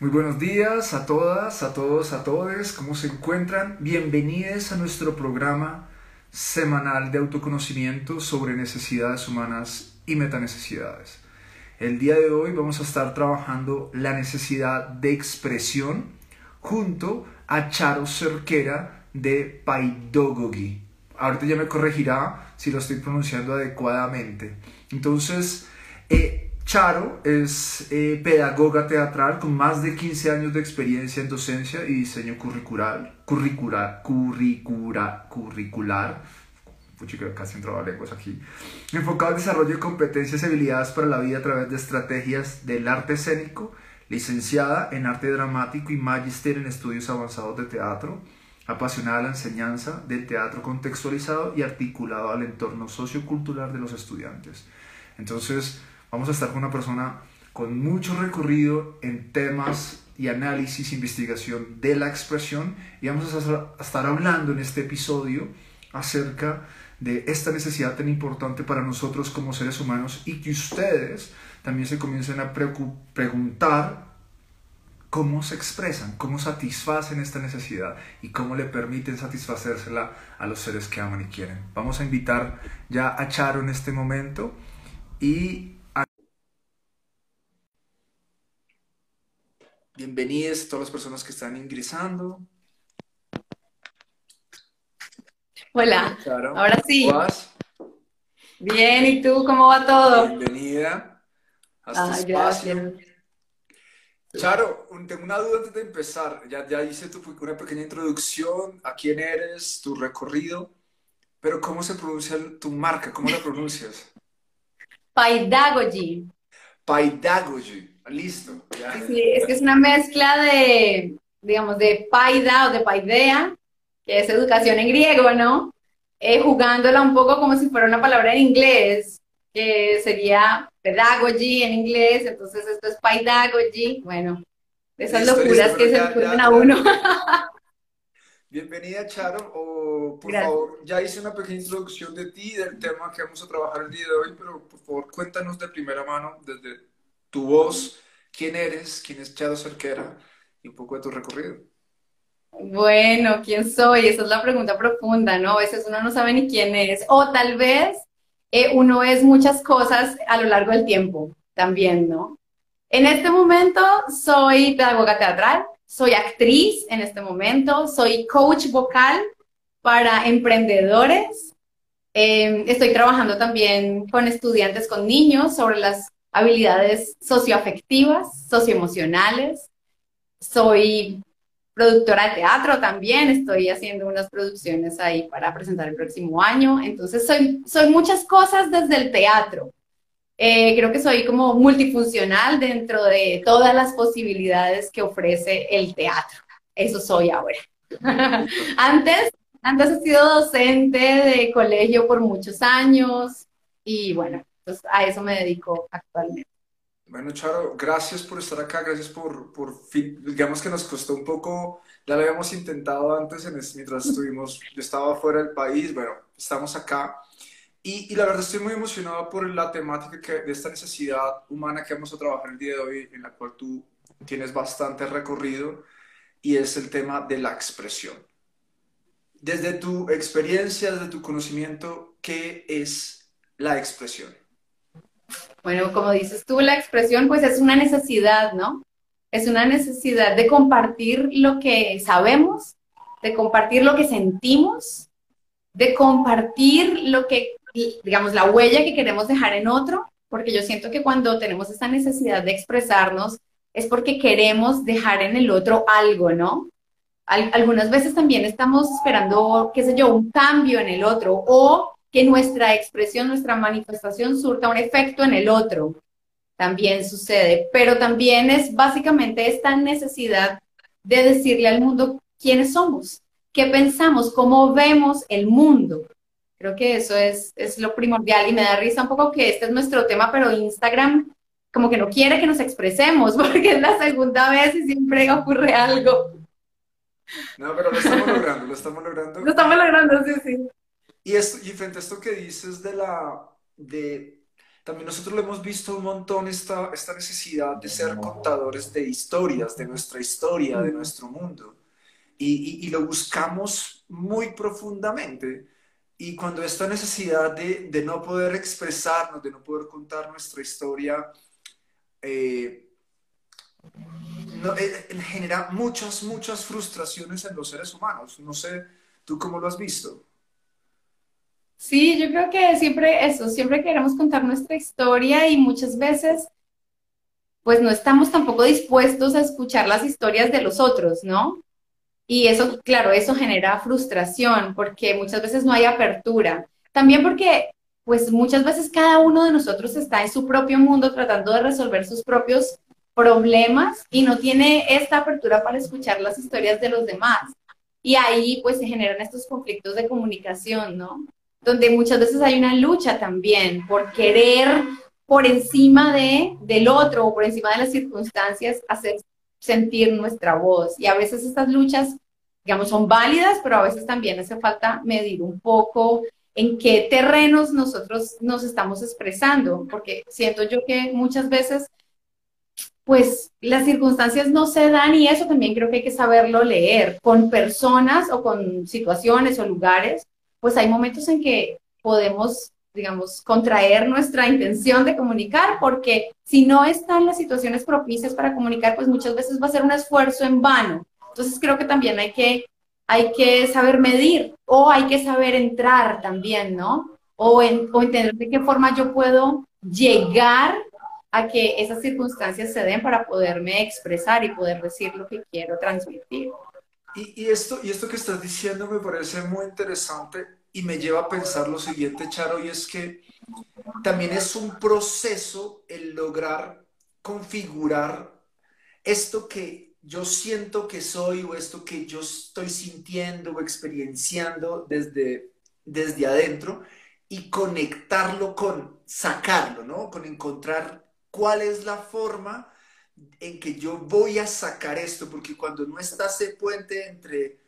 Muy buenos días a todas, a todos, a todos. ¿Cómo se encuentran? Bienvenidos a nuestro programa semanal de autoconocimiento sobre necesidades humanas y metanecesidades. El día de hoy vamos a estar trabajando la necesidad de expresión junto a Charo Cerquera de Paidogogi. Ahorita ya me corregirá si lo estoy pronunciando adecuadamente. Entonces, eh, Charo es eh, pedagoga teatral con más de 15 años de experiencia en docencia y diseño curricular, curricular, curricula, curricular, casi entraba lenguas aquí, enfocado en desarrollo de competencias y habilidades para la vida a través de estrategias del arte escénico, licenciada en arte dramático y magister en estudios avanzados de teatro, apasionada de la enseñanza del teatro contextualizado y articulado al entorno sociocultural de los estudiantes. Entonces, Vamos a estar con una persona con mucho recorrido en temas y análisis, investigación de la expresión y vamos a estar hablando en este episodio acerca de esta necesidad tan importante para nosotros como seres humanos y que ustedes también se comiencen a preguntar cómo se expresan, cómo satisfacen esta necesidad y cómo le permiten satisfacérsela a los seres que aman y quieren. Vamos a invitar ya a Charo en este momento y Bienvenidos a todas las personas que están ingresando. Hola. Ahora sí. ¿Cómo vas? Bien, ¿y tú cómo va todo? Bienvenida a este espacio. Charo, tengo una duda antes de empezar. Ya, ya hice tu, una pequeña introducción a quién eres, tu recorrido, pero ¿cómo se pronuncia tu marca? ¿Cómo la pronuncias? Paidagogy. Paidagogy. Listo. Sí, es que es una mezcla de, digamos, de paida o de paidea, que es educación en griego, ¿no? Eh, jugándola un poco como si fuera una palabra en inglés, que sería pedagogy en inglés, entonces esto es paidagogy, bueno, esas locuras que se le a uno. Bienvenida, Charo. O, por favor, ya hice una pequeña introducción de ti, del tema que vamos a trabajar el día de hoy, pero por favor, cuéntanos de primera mano, desde tu voz, quién eres, quién es Charo Cerquera y un poco de tu recorrido. Bueno, ¿quién soy? Esa es la pregunta profunda, ¿no? A veces uno no sabe ni quién es. O tal vez eh, uno es muchas cosas a lo largo del tiempo también, ¿no? En este momento soy pedagoga teatral, soy actriz en este momento, soy coach vocal para emprendedores. Em, estoy trabajando también con estudiantes, con niños, sobre las habilidades socioafectivas, socioemocionales. Soy productora de teatro también, estoy haciendo unas producciones ahí para presentar el próximo año. Entonces, soy, soy muchas cosas desde el teatro. Eh, creo que soy como multifuncional dentro de todas las posibilidades que ofrece el teatro. Eso soy ahora. antes, antes he sido docente de colegio por muchos años y bueno, a eso me dedico actualmente. Bueno, Charo, gracias por estar acá, gracias por, por digamos que nos costó un poco, ya lo habíamos intentado antes en mientras estuvimos, yo estaba fuera del país, bueno, estamos acá. Y, y, la verdad estoy muy emocionado por la temática que, de esta necesidad humana que vamos a trabajar el día de hoy, en la cual tú tienes bastante recorrido, y es el tema de la expresión. Desde tu experiencia, desde tu conocimiento, ¿qué es la expresión? Bueno, como dices tú, la expresión pues es una necesidad, ¿no? Es una necesidad de compartir lo que sabemos, de compartir lo que sentimos, de compartir lo que, digamos, la huella que queremos dejar en otro, porque yo siento que cuando tenemos esta necesidad de expresarnos es porque queremos dejar en el otro algo, ¿no? algunas veces también estamos esperando, qué sé yo, un cambio en el otro o que nuestra expresión, nuestra manifestación surta un efecto en el otro. También sucede, pero también es básicamente esta necesidad de decirle al mundo quiénes somos, qué pensamos, cómo vemos el mundo. Creo que eso es, es lo primordial y me da risa un poco que este es nuestro tema, pero Instagram como que no quiere que nos expresemos porque es la segunda vez y siempre ocurre algo. No, pero lo estamos logrando, lo estamos logrando. Lo estamos logrando, sí, sí. Y, esto, y frente a esto que dices de la, de también nosotros lo hemos visto un montón esta, esta necesidad de ser contadores de historias, de nuestra historia, de nuestro mundo. Y, y, lo buscamos muy profundamente. Y cuando esta necesidad de, de, no poder expresarnos, de no poder contar nuestra historia, eh, no, eh, genera muchas, muchas frustraciones en los seres humanos. No sé, ¿tú cómo lo has visto? Sí, yo creo que siempre eso, siempre queremos contar nuestra historia y muchas veces pues no estamos tampoco dispuestos a escuchar las historias de los otros, ¿no? Y eso, claro, eso genera frustración porque muchas veces no hay apertura. También porque pues muchas veces cada uno de nosotros está en su propio mundo tratando de resolver sus propios problemas y no tiene esta apertura para escuchar las historias de los demás. Y ahí pues se generan estos conflictos de comunicación, ¿no? Donde muchas veces hay una lucha también por querer por encima de, del otro o por encima de las circunstancias hacer sentir nuestra voz. Y a veces estas luchas, digamos, son válidas, pero a veces también hace falta medir un poco en qué terrenos nosotros nos estamos expresando, porque siento yo que muchas veces, pues las circunstancias no se dan y eso también creo que hay que saberlo leer con personas o con situaciones o lugares pues hay momentos en que podemos, digamos, contraer nuestra intención de comunicar, porque si no están las situaciones propicias para comunicar, pues muchas veces va a ser un esfuerzo en vano. Entonces creo que también hay que, hay que saber medir o hay que saber entrar también, ¿no? O, en, o entender de qué forma yo puedo llegar a que esas circunstancias se den para poderme expresar y poder decir lo que quiero transmitir. Y, esto, y esto que estás diciendo me parece muy interesante y me lleva a pensar lo siguiente, Charo, y es que también es un proceso el lograr configurar esto que yo siento que soy o esto que yo estoy sintiendo o experienciando desde, desde adentro y conectarlo con sacarlo, ¿no? Con encontrar cuál es la forma en que yo voy a sacar esto, porque cuando no está ese puente entre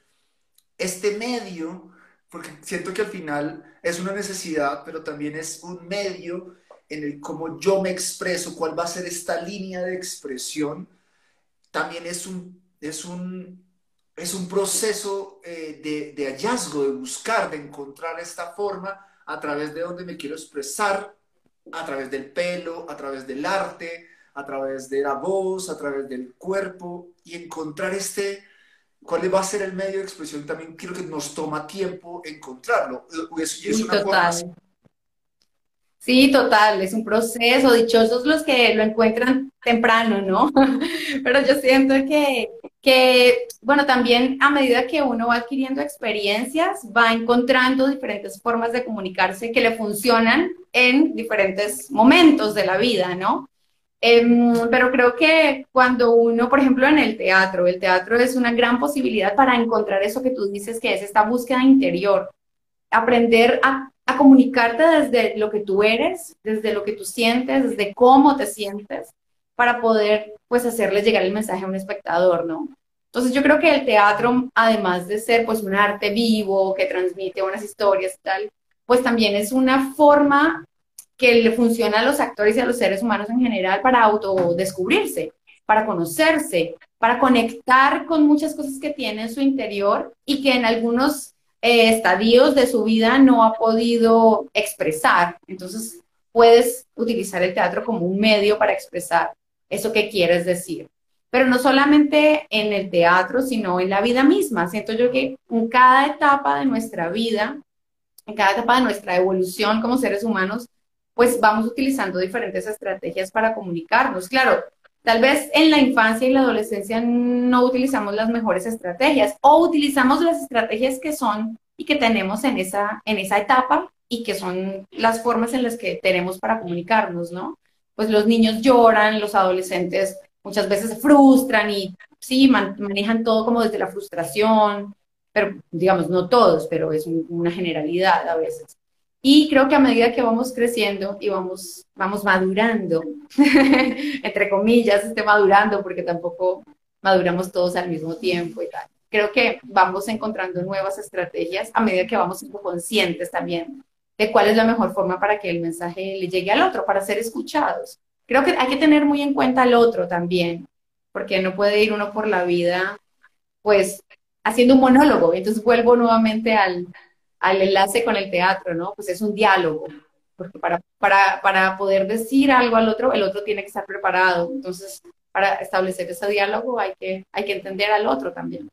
este medio, porque siento que al final es una necesidad, pero también es un medio en el cómo yo me expreso, cuál va a ser esta línea de expresión, también es un, es un, es un proceso eh, de, de hallazgo, de buscar, de encontrar esta forma a través de donde me quiero expresar, a través del pelo, a través del arte, a través de la voz, a través del cuerpo y encontrar este, cuál va a ser el medio de expresión también creo que nos toma tiempo encontrarlo. Es, es una total. Sí, total, es un proceso, dichosos los que lo encuentran temprano, ¿no? Pero yo siento que, que, bueno, también a medida que uno va adquiriendo experiencias, va encontrando diferentes formas de comunicarse que le funcionan en diferentes momentos de la vida, ¿no? Em, pero creo que cuando uno, por ejemplo, en el teatro, el teatro es una gran posibilidad para encontrar eso que tú dices, que es esta búsqueda interior, aprender a, a comunicarte desde lo que tú eres, desde lo que tú sientes, desde cómo te sientes, para poder, pues, hacerle llegar el mensaje a un espectador, ¿no? Entonces yo creo que el teatro, además de ser, pues, un arte vivo que transmite unas historias y tal, pues también es una forma que le funciona a los actores y a los seres humanos en general para autodescubrirse, para conocerse, para conectar con muchas cosas que tiene en su interior y que en algunos eh, estadios de su vida no ha podido expresar. Entonces, puedes utilizar el teatro como un medio para expresar eso que quieres decir. Pero no solamente en el teatro, sino en la vida misma. Siento yo que en cada etapa de nuestra vida, en cada etapa de nuestra evolución como seres humanos, pues vamos utilizando diferentes estrategias para comunicarnos. Claro, tal vez en la infancia y la adolescencia no utilizamos las mejores estrategias o utilizamos las estrategias que son y que tenemos en esa, en esa etapa y que son las formas en las que tenemos para comunicarnos, ¿no? Pues los niños lloran, los adolescentes muchas veces se frustran y sí, manejan todo como desde la frustración, pero digamos, no todos, pero es una generalidad a veces. Y creo que a medida que vamos creciendo y vamos, vamos madurando, entre comillas, esté madurando, porque tampoco maduramos todos al mismo tiempo y tal. Creo que vamos encontrando nuevas estrategias a medida que vamos siendo conscientes también de cuál es la mejor forma para que el mensaje le llegue al otro, para ser escuchados. Creo que hay que tener muy en cuenta al otro también, porque no puede ir uno por la vida, pues, haciendo un monólogo. Entonces vuelvo nuevamente al, al enlace con el teatro, ¿no? Pues es un diálogo, porque para, para, para poder decir algo al otro, el otro tiene que estar preparado. Entonces, para establecer ese diálogo hay que, hay que entender al otro también.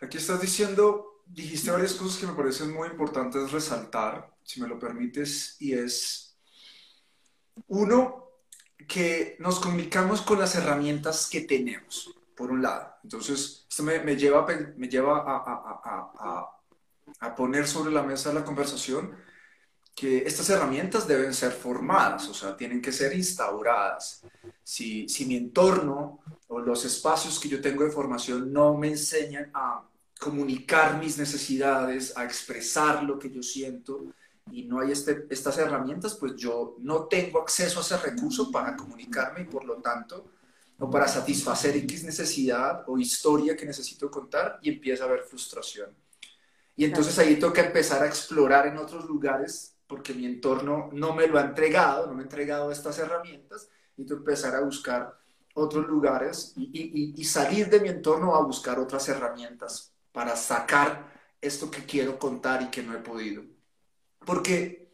Aquí estás diciendo, dijiste varias cosas que me parecen muy importantes resaltar, si me lo permites, y es, uno, que nos comunicamos con las herramientas que tenemos, por un lado. Entonces, esto me, me lleva, me lleva a, a, a, a poner sobre la mesa la conversación que estas herramientas deben ser formadas, o sea, tienen que ser instauradas. Si, si mi entorno o los espacios que yo tengo de formación no me enseñan a comunicar mis necesidades, a expresar lo que yo siento, y no hay este, estas herramientas, pues yo no tengo acceso a ese recurso para comunicarme y por lo tanto, o para satisfacer X necesidad o historia que necesito contar y empieza a haber frustración. Y entonces ahí toca empezar a explorar en otros lugares porque mi entorno no me lo ha entregado, no me ha entregado estas herramientas, y tú empezar a buscar otros lugares y, y, salir de mi entorno a buscar otras herramientas para sacar esto que quiero contar y que no he podido. Porque,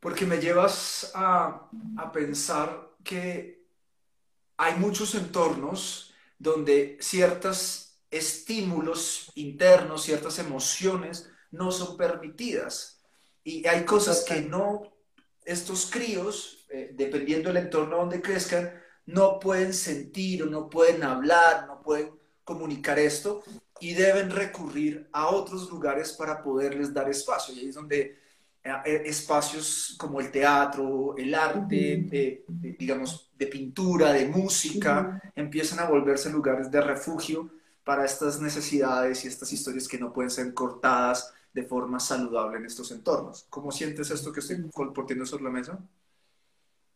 porque me llevas a, a pensar que hay muchos entornos donde ciertos estímulos internos, ciertas emociones no son permitidas. Y hay cosas que no, estos críos, eh, dependiendo del entorno donde crezcan, no pueden sentir o no pueden hablar, no pueden comunicar esto y deben recurrir a otros lugares para poderles dar espacio. Y ahí es donde eh, eh, espacios como el teatro, el arte, digamos, de pintura, de música, empiezan a volverse lugares de refugio para estas necesidades y estas historias que no pueden ser cortadas de forma saludable en estos entornos. ¿Cómo sientes esto que estoy compartiendo sobre la mesa?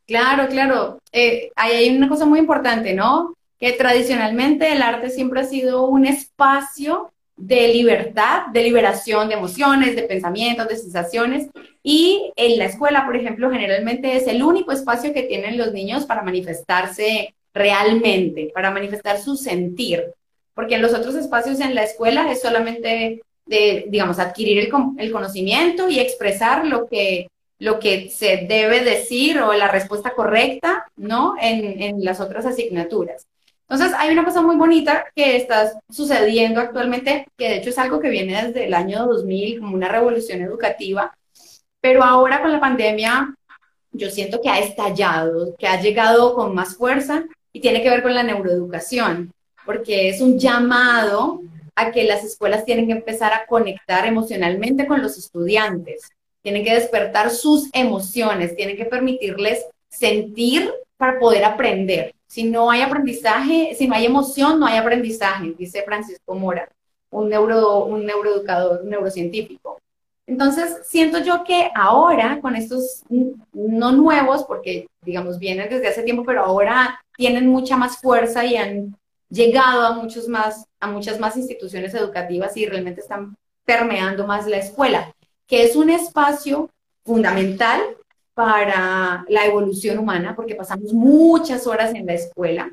Claro, claro. Eh, hay una cosa muy importante, ¿no? Que tradicionalmente el arte siempre ha sido un espacio de libertad, de liberación de emociones, de pensamientos, de sensaciones. Y en la escuela, por ejemplo, generalmente es el único espacio que tienen los niños para manifestarse realmente, para manifestar su sentir. Porque en los otros espacios en la escuela es solamente de, digamos, adquirir el, el, conocimiento y expresar lo que, lo que se debe decir o la respuesta correcta, ¿no? En, en las otras asignaturas. Entonces, hay una cosa muy bonita que está sucediendo actualmente, que de hecho es algo que viene desde el año 2000, como una revolución educativa, pero ahora con la pandemia yo siento que ha estallado, que ha llegado con más fuerza y tiene que ver con la neuroeducación, porque es un llamado a que las escuelas tienen que empezar a conectar emocionalmente con los estudiantes, tienen que despertar sus emociones, tienen que permitirles sentir para poder aprender. Si no hay aprendizaje, si no hay emoción, no hay aprendizaje, dice Francisco Mora, un, neuro, un neuroeducador, un neurocientífico. Entonces, siento yo que ahora, con estos no nuevos, porque digamos vienen desde hace tiempo, pero ahora tienen mucha más fuerza y han llegado a, muchos más, a muchas más instituciones educativas y realmente están permeando más la escuela, que es un espacio fundamental para la evolución humana, porque pasamos muchas horas en la escuela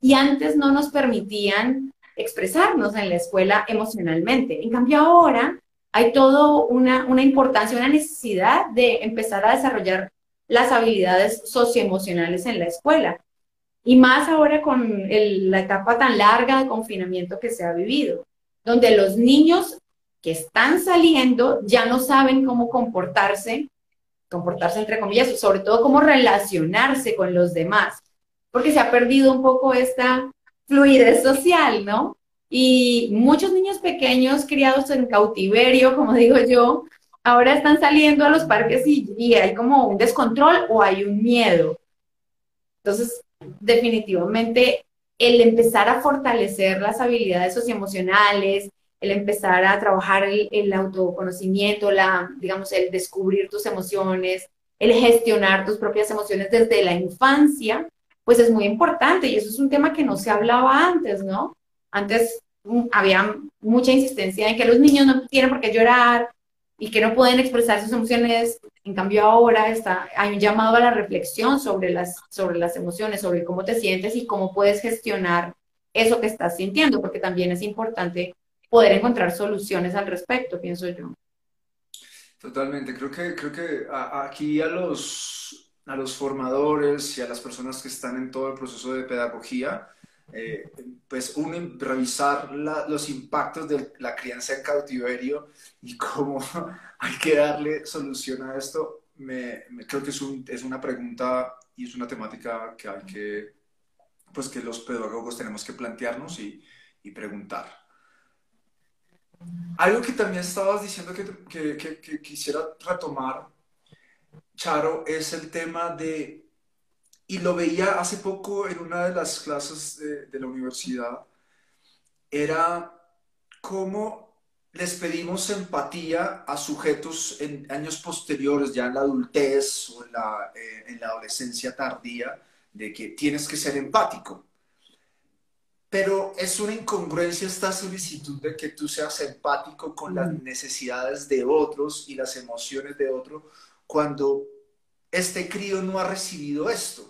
y antes no nos permitían expresarnos en la escuela emocionalmente. En cambio ahora hay todo una, una importancia, una necesidad de empezar a desarrollar las habilidades socioemocionales en la escuela. Y más ahora con la etapa tan larga de confinamiento que se ha vivido, donde los niños que están saliendo ya no saben cómo comportarse, comportarse entre comillas, sobre todo cómo relacionarse con los demás, porque se ha perdido un poco esta fluidez social, ¿no? Y muchos niños pequeños criados en cautiverio, como digo yo, ahora están saliendo a los parques y, y hay como un descontrol o hay un miedo. Entonces, definitivamente el empezar a fortalecer las habilidades socioemocionales, el empezar a trabajar el, autoconocimiento, la, digamos, el descubrir tus emociones, el gestionar tus propias emociones desde la infancia, pues es muy importante y eso es un tema que no se hablaba antes, ¿no? Antes mm, había mucha insistencia en que los niños no tienen por qué llorar, y que no pueden expresar sus emociones. En cambio ahora está, hay un llamado a la reflexión sobre las, sobre las emociones, sobre cómo te sientes y cómo puedes gestionar eso que estás sintiendo, porque también es importante poder encontrar soluciones al respecto, pienso yo. Totalmente, creo que, creo que aquí a los, a los formadores y a las personas que están en todo el proceso de pedagogía, eh, pues uno revisar los impactos de la crianza en cautiverio y cómo hay que darle solución a esto, me, creo que es, es, una pregunta y es una temática que hay que, pues que los pedagogos tenemos que plantearnos y, y preguntar. Algo que también estabas diciendo que, que, que quisiera retomar, Charo, es el tema de y lo veía hace poco en una de las clases de, la universidad, era cómo les pedimos empatía a sujetos en años posteriores, ya en la adultez o en la, eh, en la adolescencia tardía, de que tienes que ser empático. Pero es una incongruencia esta solicitud de que tú seas empático con las necesidades de otros y las emociones de otros cuando este crío no ha recibido esto.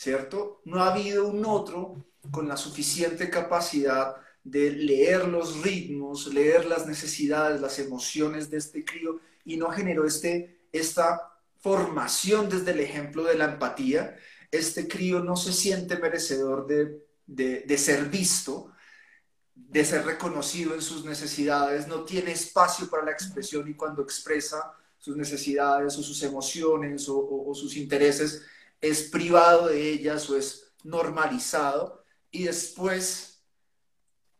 ¿Cierto? No ha habido un otro con la suficiente capacidad de leer los ritmos, leer las necesidades, las emociones de este crío y no generó este, esta formación desde el ejemplo de la empatía. Este crío no se siente merecedor de, de ser visto, de ser reconocido en sus necesidades, no tiene espacio para la expresión y cuando expresa sus necesidades o sus emociones o, sus intereses, es privado de ellas o es normalizado. Y después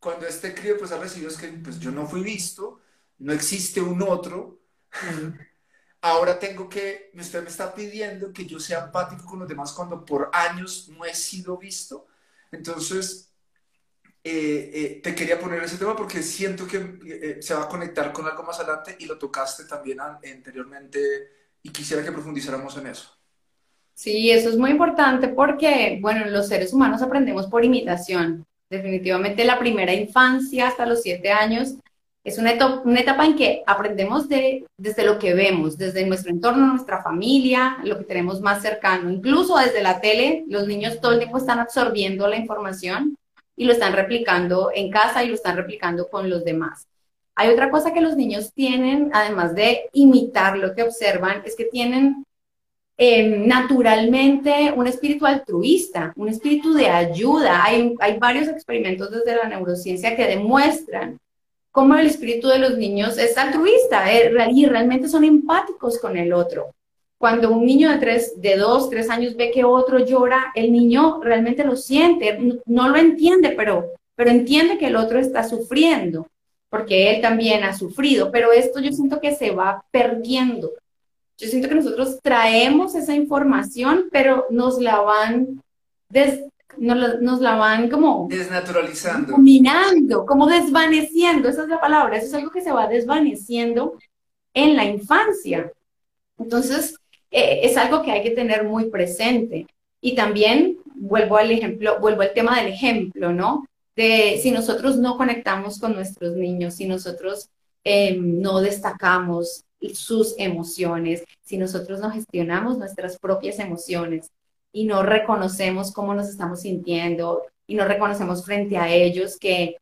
cuando este crío pues ha recibido es que pues yo no fui visto, no existe un otro, ahora tengo que, usted me está pidiendo que yo sea empático con los demás cuando por años no he sido visto, entonces eh, eh, te quería poner ese tema porque siento que eh, se va a conectar con algo más adelante y lo tocaste también anteriormente y quisiera que profundizáramos en eso. Sí, eso es muy importante porque, bueno, los seres humanos aprendemos por imitación. Definitivamente la primera infancia hasta los siete años es una etapa, en que aprendemos de, desde lo que vemos, desde nuestro entorno, nuestra familia, lo que tenemos más cercano. Incluso desde la tele, los niños todo el tiempo están absorbiendo la información y lo están replicando en casa y lo están replicando con los demás. Hay otra cosa que los niños tienen, además de imitar lo que observan, es que tienen Em, naturalmente un espíritu altruista, un espíritu de ayuda. Hay, hay varios experimentos desde la neurociencia que demuestran cómo el espíritu de los niños es altruista eh, y realmente son empáticos con el otro. Cuando un niño de tres, de dos, tres años ve que otro llora, el niño realmente lo siente, no, lo entiende, pero, pero entiende que el otro está sufriendo, porque él también ha sufrido. Pero esto yo siento que se va perdiendo yo siento que nosotros traemos esa información, pero nos la van, nos, la, van como... Desnaturalizando. Combinando, como desvaneciendo, esa es la palabra, eso es algo que se va desvaneciendo en la infancia. Entonces, eh, es algo que hay que tener muy presente. Y también vuelvo al ejemplo, vuelvo al tema del ejemplo, ¿no? De si nosotros no conectamos con nuestros niños, si nosotros eh, no destacamos, sus emociones, si nosotros no gestionamos nuestras propias emociones y no reconocemos cómo nos estamos sintiendo y no reconocemos frente a ellos que,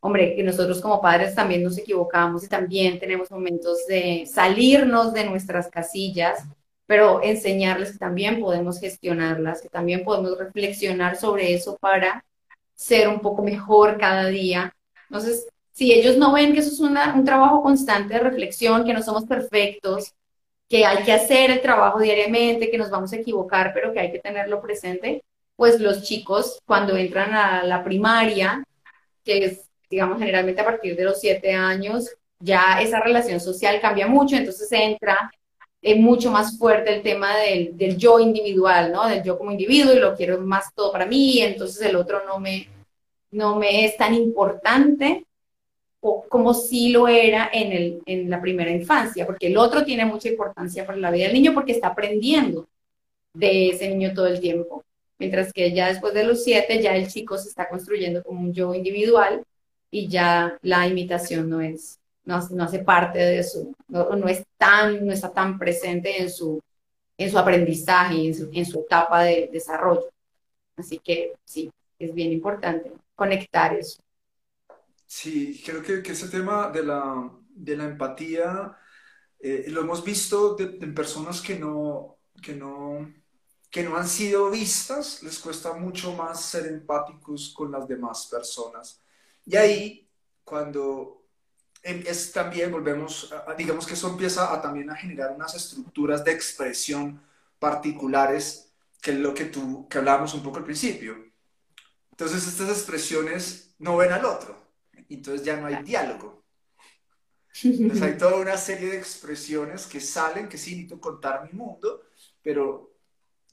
hombre, que nosotros como padres también nos equivocamos y también tenemos momentos de salirnos de nuestras casillas, pero enseñarles que también podemos gestionarlas, que también podemos reflexionar sobre eso para ser un poco mejor cada día. Entonces, si ellos no ven que eso es un trabajo constante de reflexión, que no somos perfectos, que hay que hacer el trabajo diariamente, que nos vamos a equivocar, pero que hay que tenerlo presente, pues los chicos cuando entran a la primaria, que es, digamos, generalmente a partir de los siete años, ya esa relación social cambia mucho, entonces entra es mucho más fuerte el tema del, del, yo individual, ¿no? Del yo como individuo y lo quiero más todo para mí, entonces el otro no me, no me es tan importante como si lo era en, el, en la primera infancia, porque el otro tiene mucha importancia para la vida del niño porque está aprendiendo de ese niño todo el tiempo. Mientras que ya después de los siete, ya el chico se está construyendo como un yo individual y ya la imitación no es, no, hace parte de su, no, es tan, no está tan presente en su, en su aprendizaje, en su, en su etapa de desarrollo. Así que sí, es bien importante conectar eso. Sí, creo que, ese tema de la, de la empatía eh, lo hemos visto en personas que no, que, no, que no han sido vistas, les cuesta mucho más ser empáticos con las demás personas. Y ahí, cuando em, es también, volvemos, digamos que eso empieza a, también a generar unas estructuras de expresión particulares, que es lo que tú, que hablábamos un poco al principio. Entonces, estas expresiones no ven al otro, entonces ya no hay diálogo. Entonces hay toda una serie de expresiones que salen, que sí, necesito contar mi mundo, pero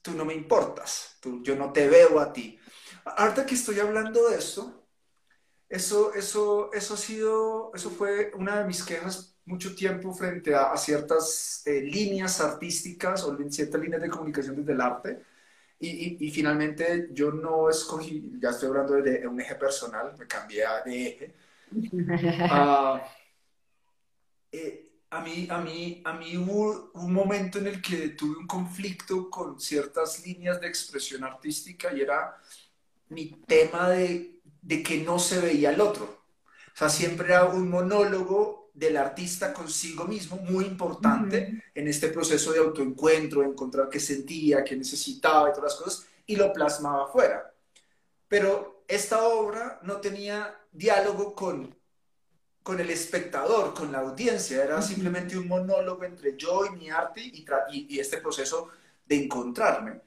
tú no me importas, tú, yo no te veo a ti. Ahorita que estoy hablando de esto, eso, eso, eso ha sido, eso fue una de mis quejas mucho tiempo frente a, ciertas eh, líneas artísticas o ciertas líneas de comunicación desde el arte. Y, y, finalmente yo no escogí, ya estoy hablando de, un eje personal, me cambié de eje. Uh, eh, a mí, a, mí, a mí hubo un momento en el que tuve un conflicto con ciertas líneas de expresión artística y era mi tema de, de que no se veía el otro. O sea, siempre era un monólogo del artista consigo mismo, muy importante en este proceso de autoencuentro, encontrar qué sentía, qué necesitaba y todas las cosas, y lo plasmaba afuera. Pero esta obra no tenía diálogo con con el espectador, con la audiencia, era simplemente un monólogo entre yo y mi arte y, y, este proceso de encontrarme.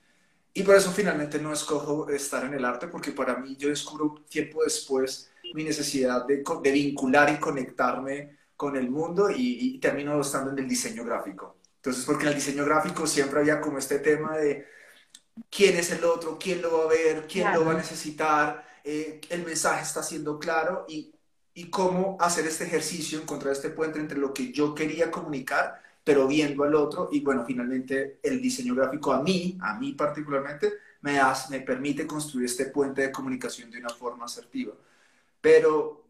Y por eso finalmente no escojo estar en el arte, porque para mí yo descubro tiempo después mi necesidad de, de vincular y conectarme con el mundo y, termino estando en el diseño gráfico. Entonces, porque en el diseño gráfico siempre había como este tema de quién es el otro, quién lo va a ver, quién lo va a necesitar, eh, el mensaje está siendo claro y y cómo hacer este ejercicio, encontrar este puente entre lo que yo quería comunicar, pero viendo al otro. Y bueno, finalmente el diseño gráfico a mí, a mí particularmente, me, me permite construir este puente de comunicación de una forma asertiva. Pero,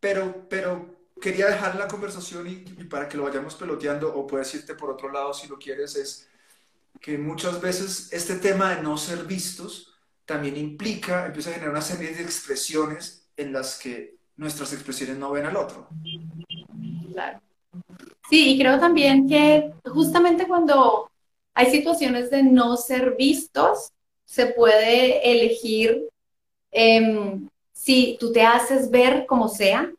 pero, pero quería dejar la conversación y, para que lo vayamos peloteando, o puedes irte por otro lado si lo quieres, es que muchas veces este tema de no ser vistos también implica, empieza a generar una serie de expresiones en las que nuestras expresiones no ven al otro. Claro. Sí, y creo también que justamente cuando hay situaciones de no ser vistos, se puede elegir em, si tú te haces ver como sea,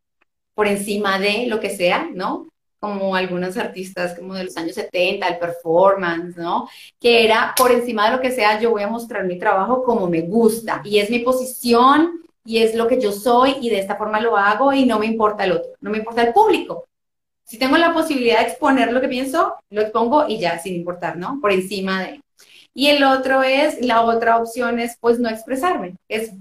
por encima de lo que sea, ¿no? Como algunos artistas como de los años 70, el performance, ¿no? Que era por encima de lo que sea, yo voy a mostrar mi trabajo como me gusta y es mi posición y es lo que yo soy y de esta forma lo hago y no me importa el otro, no me importa el público. Si tengo la posibilidad de exponer lo que pienso, lo expongo y ya, sin importar, ¿no? Por encima de. Y el otro es, la otra opción es pues no expresarme, es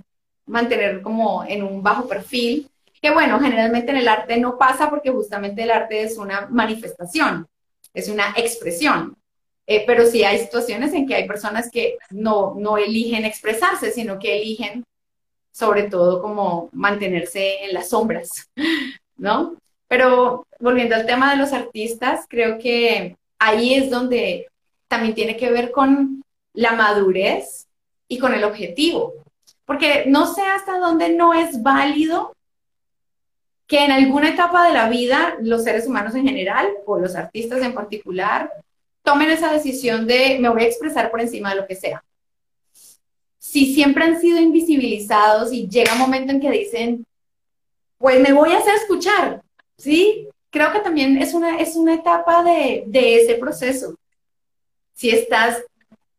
mantener como en un bajo perfil, que bueno, generalmente en el arte no pasa porque justamente el arte es una manifestación, es una expresión. Eh, pero sí hay situaciones en que hay personas que no, no eligen expresarse, sino que eligen sobre todo como mantenerse en las sombras, ¿no? Pero volviendo al tema de los artistas, creo que ahí es donde también tiene que ver con la madurez y con el objetivo, porque no sé hasta dónde no es válido que en alguna etapa de la vida los seres humanos en general o los artistas en particular tomen esa decisión de me voy a expresar por encima de lo que sea si siempre han sido invisibilizados y llega un momento en que dicen, pues me voy a hacer escuchar, ¿sí? Creo que también es una, es una etapa de, ese proceso. Si estás,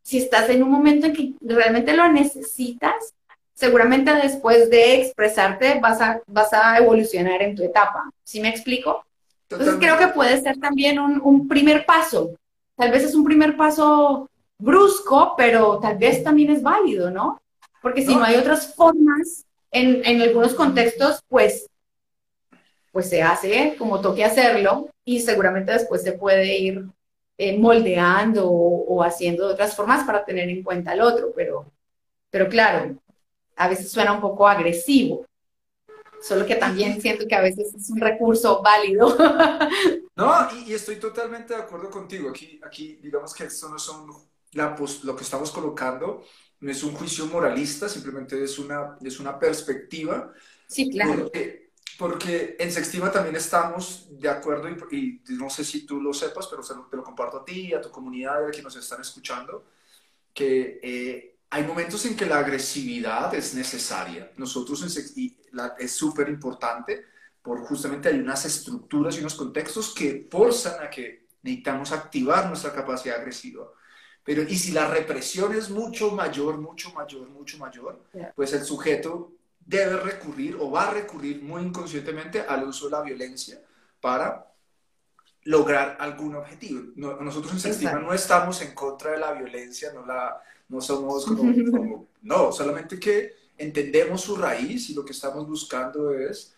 si estás en un momento en que realmente lo necesitas, seguramente después de expresarte vas a, vas a evolucionar en tu etapa. ¿Sí me explico? Entonces creo que puede ser también un, un primer paso. Tal vez es un primer paso brusco, pero tal vez también es válido, ¿no? Porque si no, hay otras formas, en, en, algunos contextos, pues, pues se hace como toque hacerlo y seguramente después se puede ir eh, moldeando o, haciendo de otras formas para tener en cuenta al otro, pero, pero claro, a veces suena un poco agresivo. Solo que también siento que a veces es un recurso válido. No, y, estoy totalmente de acuerdo contigo. Aquí, aquí digamos que esto no son la, lo que estamos colocando, no es un juicio moralista, simplemente es una, es una perspectiva. Sí, claro. Porque, porque en Sextiva también estamos de acuerdo, y, no sé si tú lo sepas, pero te lo comparto a ti, a tu comunidad, a quienes nos están escuchando, que eh, hay momentos en que la agresividad es necesaria. Nosotros en la, es súper importante, por justamente hay unas estructuras y unos contextos que forzan a que necesitamos activar nuestra capacidad agresiva. Pero, y si la represión es mucho mayor, mucho mayor, mucho mayor, pues el sujeto debe recurrir o va a recurrir muy inconscientemente al uso de la violencia para lograr algún objetivo. nosotros en Sextima no estamos en contra de la violencia, no la, no somos como, no, solamente que entendemos su raíz y lo que estamos buscando es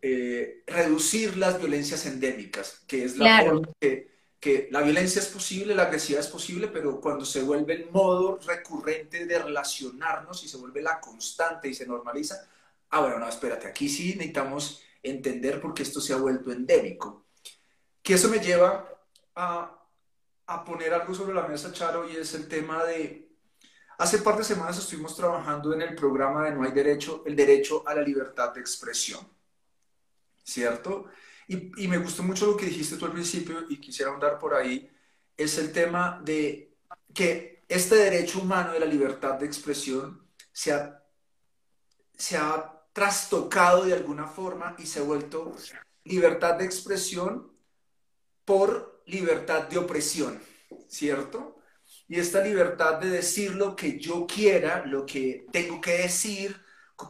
eh, reducir las violencias endémicas, que es la forma que, que, la violencia es posible, la agresividad es posible, pero cuando se vuelve el modo recurrente de relacionarnos y se vuelve la constante y se normaliza, ah, bueno, no, espérate, aquí sí necesitamos entender por qué esto se ha vuelto endémico. Que eso me lleva a, a poner algo sobre la mesa, Charo, y es el tema de Hace par de semanas estuvimos trabajando en el programa de No hay derecho, el derecho a la libertad de expresión, ¿cierto? Y, me gustó mucho lo que dijiste tú al principio y quisiera andar por ahí, es el tema de que este derecho humano de la libertad de expresión se ha, se ha trastocado de alguna forma y se ha vuelto libertad de expresión por libertad de opresión, ¿cierto? Y esta libertad de decir lo que yo quiera, lo que tengo que decir,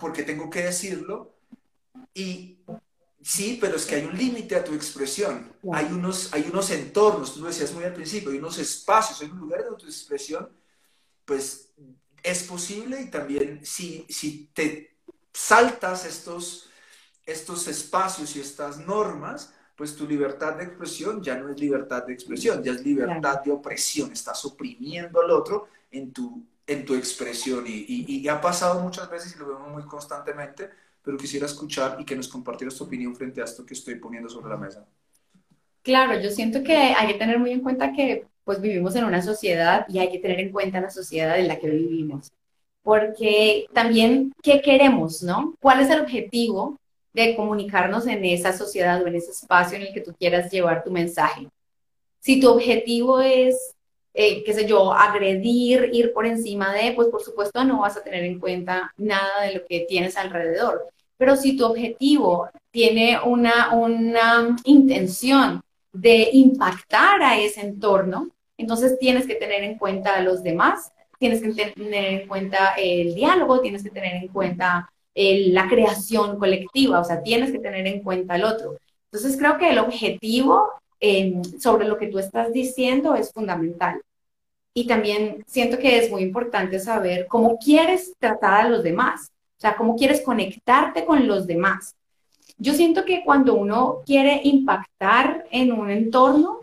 porque tengo que decirlo. Y sí, pero es que hay un límite a tu expresión. Hay, unos, hay unos entornos, tú lo decías muy al principio, hay unos espacios, hay un lugar de tu expresión, pues es posible y también si, si te saltas estos, estos espacios y estas normas, pues tu libertad de expresión ya no es libertad de expresión, ya es libertad de opresión, estás oprimiendo al otro en tu, en tu expresión y, y, ha pasado muchas veces y lo vemos muy constantemente, pero quisiera escuchar y que nos compartieras tu opinión frente a esto que estoy poniendo sobre la mesa. Claro, yo siento que hay que tener muy en cuenta que pues vivimos en una sociedad y hay que tener en cuenta la sociedad en la que vivimos. Porque también, ¿qué queremos, no? ¿Cuál es el objetivo de comunicarnos en esa sociedad o en ese espacio en el que tú quieras llevar tu mensaje. Si tu objetivo es, eh, qué sé yo, agredir, ir por encima de, pues por supuesto no vas a tener en cuenta nada de lo que tienes alrededor. Pero si tu objetivo tiene una, una intención de impactar a ese entorno, entonces tienes que tener en cuenta a los demás, tienes que tener en cuenta el diálogo, tienes que tener en cuenta la creación colectiva, o sea, tienes que tener en cuenta el otro. Entonces creo que el objetivo sobre lo que tú estás diciendo es fundamental. Y también siento que es muy importante saber cómo quieres tratar a los demás, o sea, cómo quieres conectarte con los demás. Yo siento que cuando uno quiere impactar en un entorno,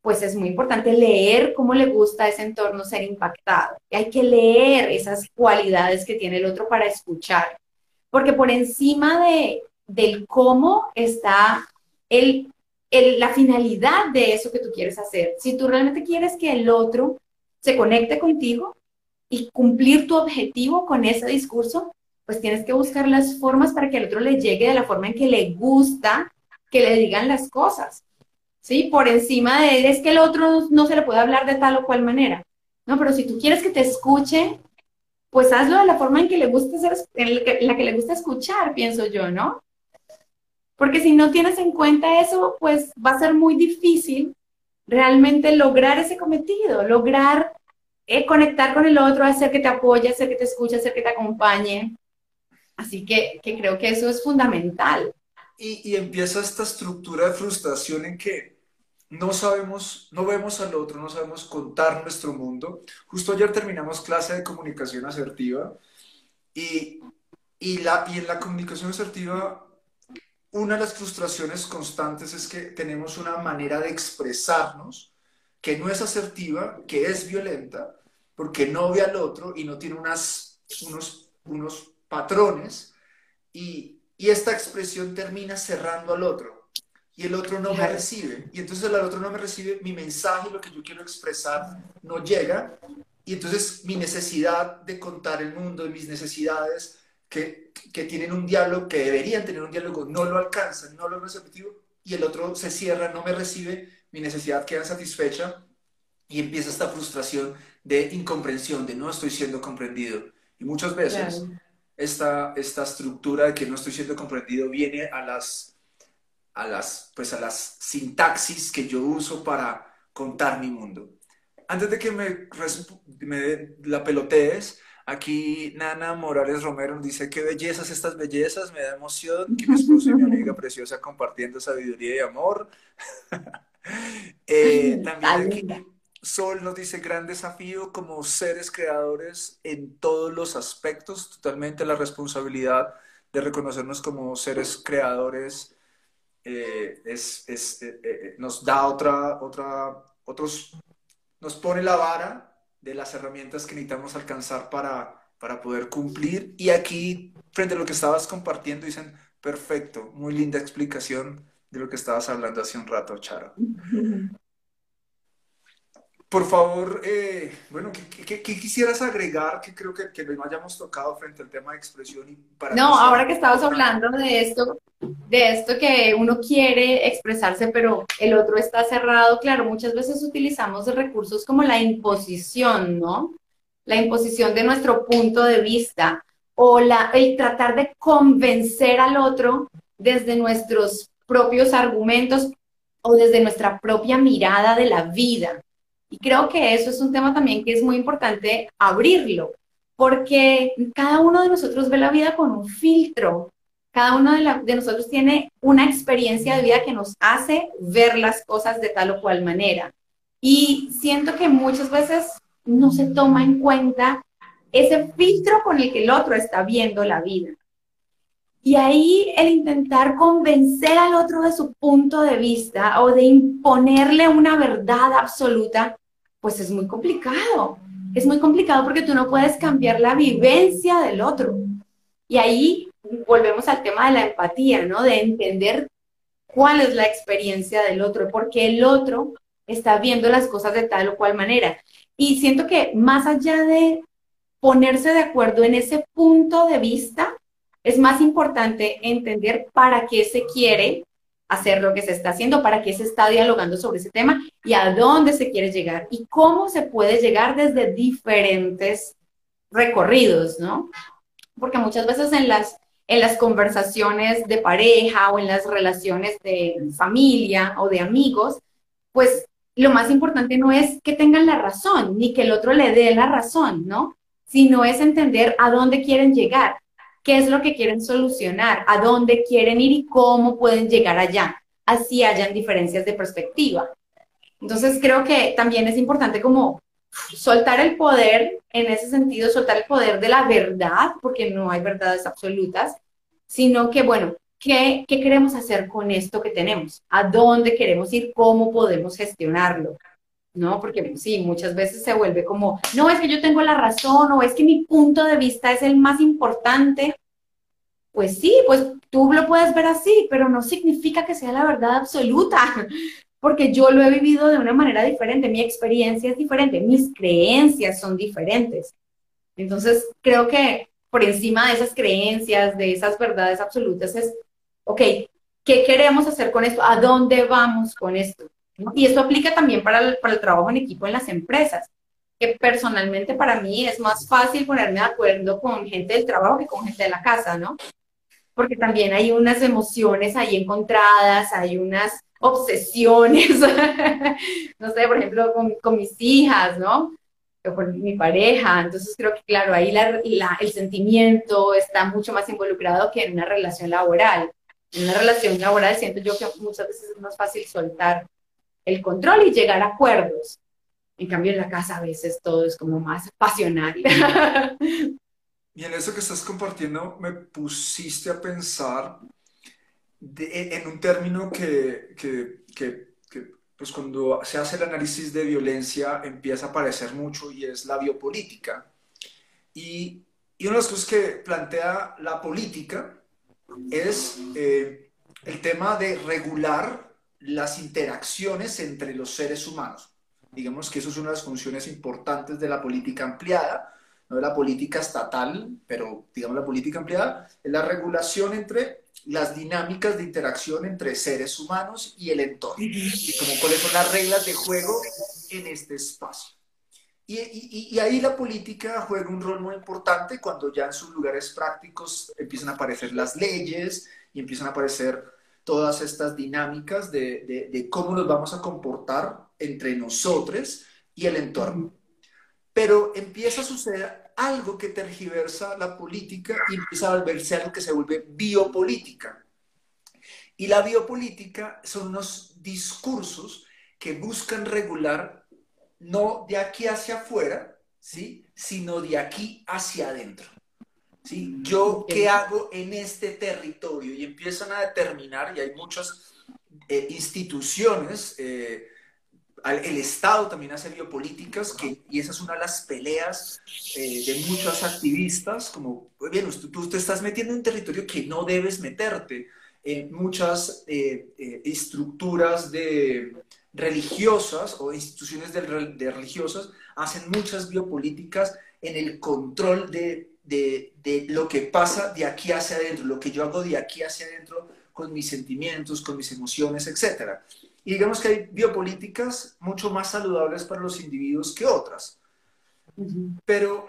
pues es muy importante leer cómo le gusta a ese entorno ser impactado. hay que leer esas cualidades que tiene el otro para escuchar porque por encima de, del cómo está el, la finalidad de eso que tú quieres hacer. Si tú realmente quieres que el otro se conecte contigo y cumplir tu objetivo con ese discurso, pues tienes que buscar las formas para que el otro le llegue de la forma en que le gusta que le digan las cosas. ¿Sí? Por encima de, es que el otro no se le puede hablar de tal o cual manera. No, pero si tú quieres que te escuche, pues hazlo de la forma en que le gusta la que le gusta escuchar, pienso yo, ¿no? Porque si no tienes en cuenta eso, pues va a ser muy difícil realmente lograr ese cometido, lograr eh, conectar con el otro, hacer que te apoye, hacer que te escuche, hacer que te acompañe. Así que, creo que eso es fundamental. Y, y empieza esta estructura de frustración en que no sabemos, no vemos al otro, no sabemos contar nuestro mundo. Justo ayer terminamos clase de comunicación asertiva y, y, la, y en la comunicación asertiva una de las frustraciones constantes es que tenemos una manera de expresarnos que no es asertiva, que es violenta, porque no ve al otro y no tiene unas, unos, unos patrones y y esta expresión termina cerrando al otro y el otro no me recibe. Y entonces el otro no me recibe, mi mensaje, lo que yo quiero expresar, no llega. Y entonces mi necesidad de contar el mundo, mis necesidades que, que tienen un diálogo, que deberían tener un diálogo, no lo alcanzan, no lo receptivo, y el otro se cierra, no me recibe, mi necesidad queda satisfecha y empieza esta frustración de incomprensión, de no estoy siendo comprendido. Y muchas veces esta, esta estructura de que no estoy siendo comprendido viene a las, a las, pues a las sintaxis que yo uso para contar mi mundo. Antes de que me, me la pelotees, Aquí Nana Morales Romero nos dice, qué bellezas estas bellezas, me da emoción que mi esposo y mi amiga preciosa compartiendo sabiduría y amor. eh, también aquí Sol nos dice, gran desafío como seres creadores en todos los aspectos, totalmente la responsabilidad de reconocernos como seres creadores eh, es, es, eh, eh, nos da otra, otra, otros, nos pone la vara de las herramientas que necesitamos alcanzar para, para poder cumplir. Y aquí, frente a lo que estabas compartiendo, dicen, perfecto, muy linda explicación de lo que estabas hablando hace un rato, Charo. Por favor, eh, bueno, ¿qué, quisieras agregar que creo que, que no hayamos tocado frente al tema de expresión? Y para no, ahora que estabas hablando de esto, de esto que uno quiere expresarse, pero el otro está cerrado, claro, muchas veces utilizamos recursos como la imposición, ¿no? La imposición de nuestro punto de vista o la, el tratar de convencer al otro desde nuestros propios argumentos o desde nuestra propia mirada de la vida. Y creo que eso es un tema también que es muy importante abrirlo, porque cada uno de nosotros ve la vida con un filtro. Cada uno de, nosotros tiene una experiencia de vida que nos hace ver las cosas de tal o cual manera. Y siento que muchas veces no se toma en cuenta ese filtro con el que el otro está viendo la vida. Y ahí el intentar convencer al otro de su punto de vista o de imponerle una verdad absoluta, pues es muy complicado. Es muy complicado porque tú no puedes cambiar la vivencia del otro. Y ahí volvemos al tema de la empatía, ¿no? De entender cuál es la experiencia del otro, porque el otro está viendo las cosas de tal o cual manera. Y siento que más allá de ponerse de acuerdo en ese punto de vista, es más importante entender para qué se quiere hacer lo que se está haciendo, para qué se está dialogando sobre ese tema y a dónde se quiere llegar y cómo se puede llegar desde diferentes recorridos, ¿no? Porque muchas veces en las, en las conversaciones de pareja o en las relaciones de familia o de amigos, pues lo más importante no es que tengan la razón, ni que el otro le dé la razón, ¿no? Sino es entender a dónde quieren llegar qué es lo que quieren solucionar, a dónde quieren ir y cómo pueden llegar allá. Así hayan diferencias de perspectiva. Entonces creo que también es importante como soltar el poder, en ese sentido, soltar el poder de la verdad, porque no hay verdades absolutas, sino que, bueno, ¿qué, ¿qué, queremos hacer con esto que tenemos? ¿A dónde queremos ir? ¿Cómo podemos gestionarlo? ¿No? Porque sí, muchas veces se vuelve como, no, es que yo tengo la razón o es que mi punto de vista es el más importante pues sí, pues tú lo puedes ver así, pero no significa que sea la verdad absoluta, porque yo lo he vivido de una manera diferente, mi experiencia es diferente, mis creencias son diferentes. Entonces, creo que por encima de esas creencias, de esas verdades absolutas, es, ok, ¿qué queremos hacer con esto? ¿A dónde vamos con esto? Y esto aplica también para el, para el trabajo en equipo en las empresas que personalmente para mí es más fácil ponerme de acuerdo con gente del trabajo que con gente de la casa, ¿no? porque también hay unas emociones ahí encontradas, hay unas obsesiones, no sé, por ejemplo, con, mis hijas, ¿no? O con mi pareja. Entonces creo que, claro, ahí el sentimiento está mucho más involucrado que en una relación laboral. En una relación laboral siento yo que muchas veces es más fácil soltar el control y llegar a acuerdos. En cambio, en la casa a veces todo es como más pasional. Y en eso que estás compartiendo me pusiste a pensar en un término que, que, que, pues cuando se hace el análisis de violencia empieza a aparecer mucho y es la biopolítica. Y, y una de las cosas que plantea la política es eh, el tema de regular las interacciones entre los seres humanos. Digamos que eso es una de las funciones importantes de la política ampliada, no de la política estatal, pero digamos la política ampliada, es la regulación entre las dinámicas de interacción entre seres humanos y el entorno, y como cuáles son las reglas de juego en este espacio. Y, y, ahí la política juega un rol muy importante cuando ya en sus lugares prácticos empiezan a aparecer las leyes y empiezan a aparecer todas estas dinámicas de, de, de cómo nos vamos a comportar entre nosotros y el entorno. Pero empieza a suceder algo que tergiversa la política y empieza a volverse algo que se vuelve biopolítica. Y la biopolítica son unos discursos que buscan regular no de aquí hacia afuera, ¿sí? sino de aquí hacia adentro. ¿Sí? Yo qué hago en este territorio y empiezan a determinar, y hay muchas eh, instituciones, eh, el Estado también hace biopolíticas, que, y esa es una de las peleas eh, de muchos activistas, como, bien, tú, tú, te estás metiendo en un territorio que no debes meterte, en muchas estructuras de, religiosas o instituciones de, religiosas hacen muchas biopolíticas en el control de, de, lo que pasa de aquí hacia adentro, lo que yo hago de aquí hacia adentro con mis sentimientos, con mis emociones, etc. Y digamos que hay biopolíticas mucho más saludables para los individuos que otras. Pero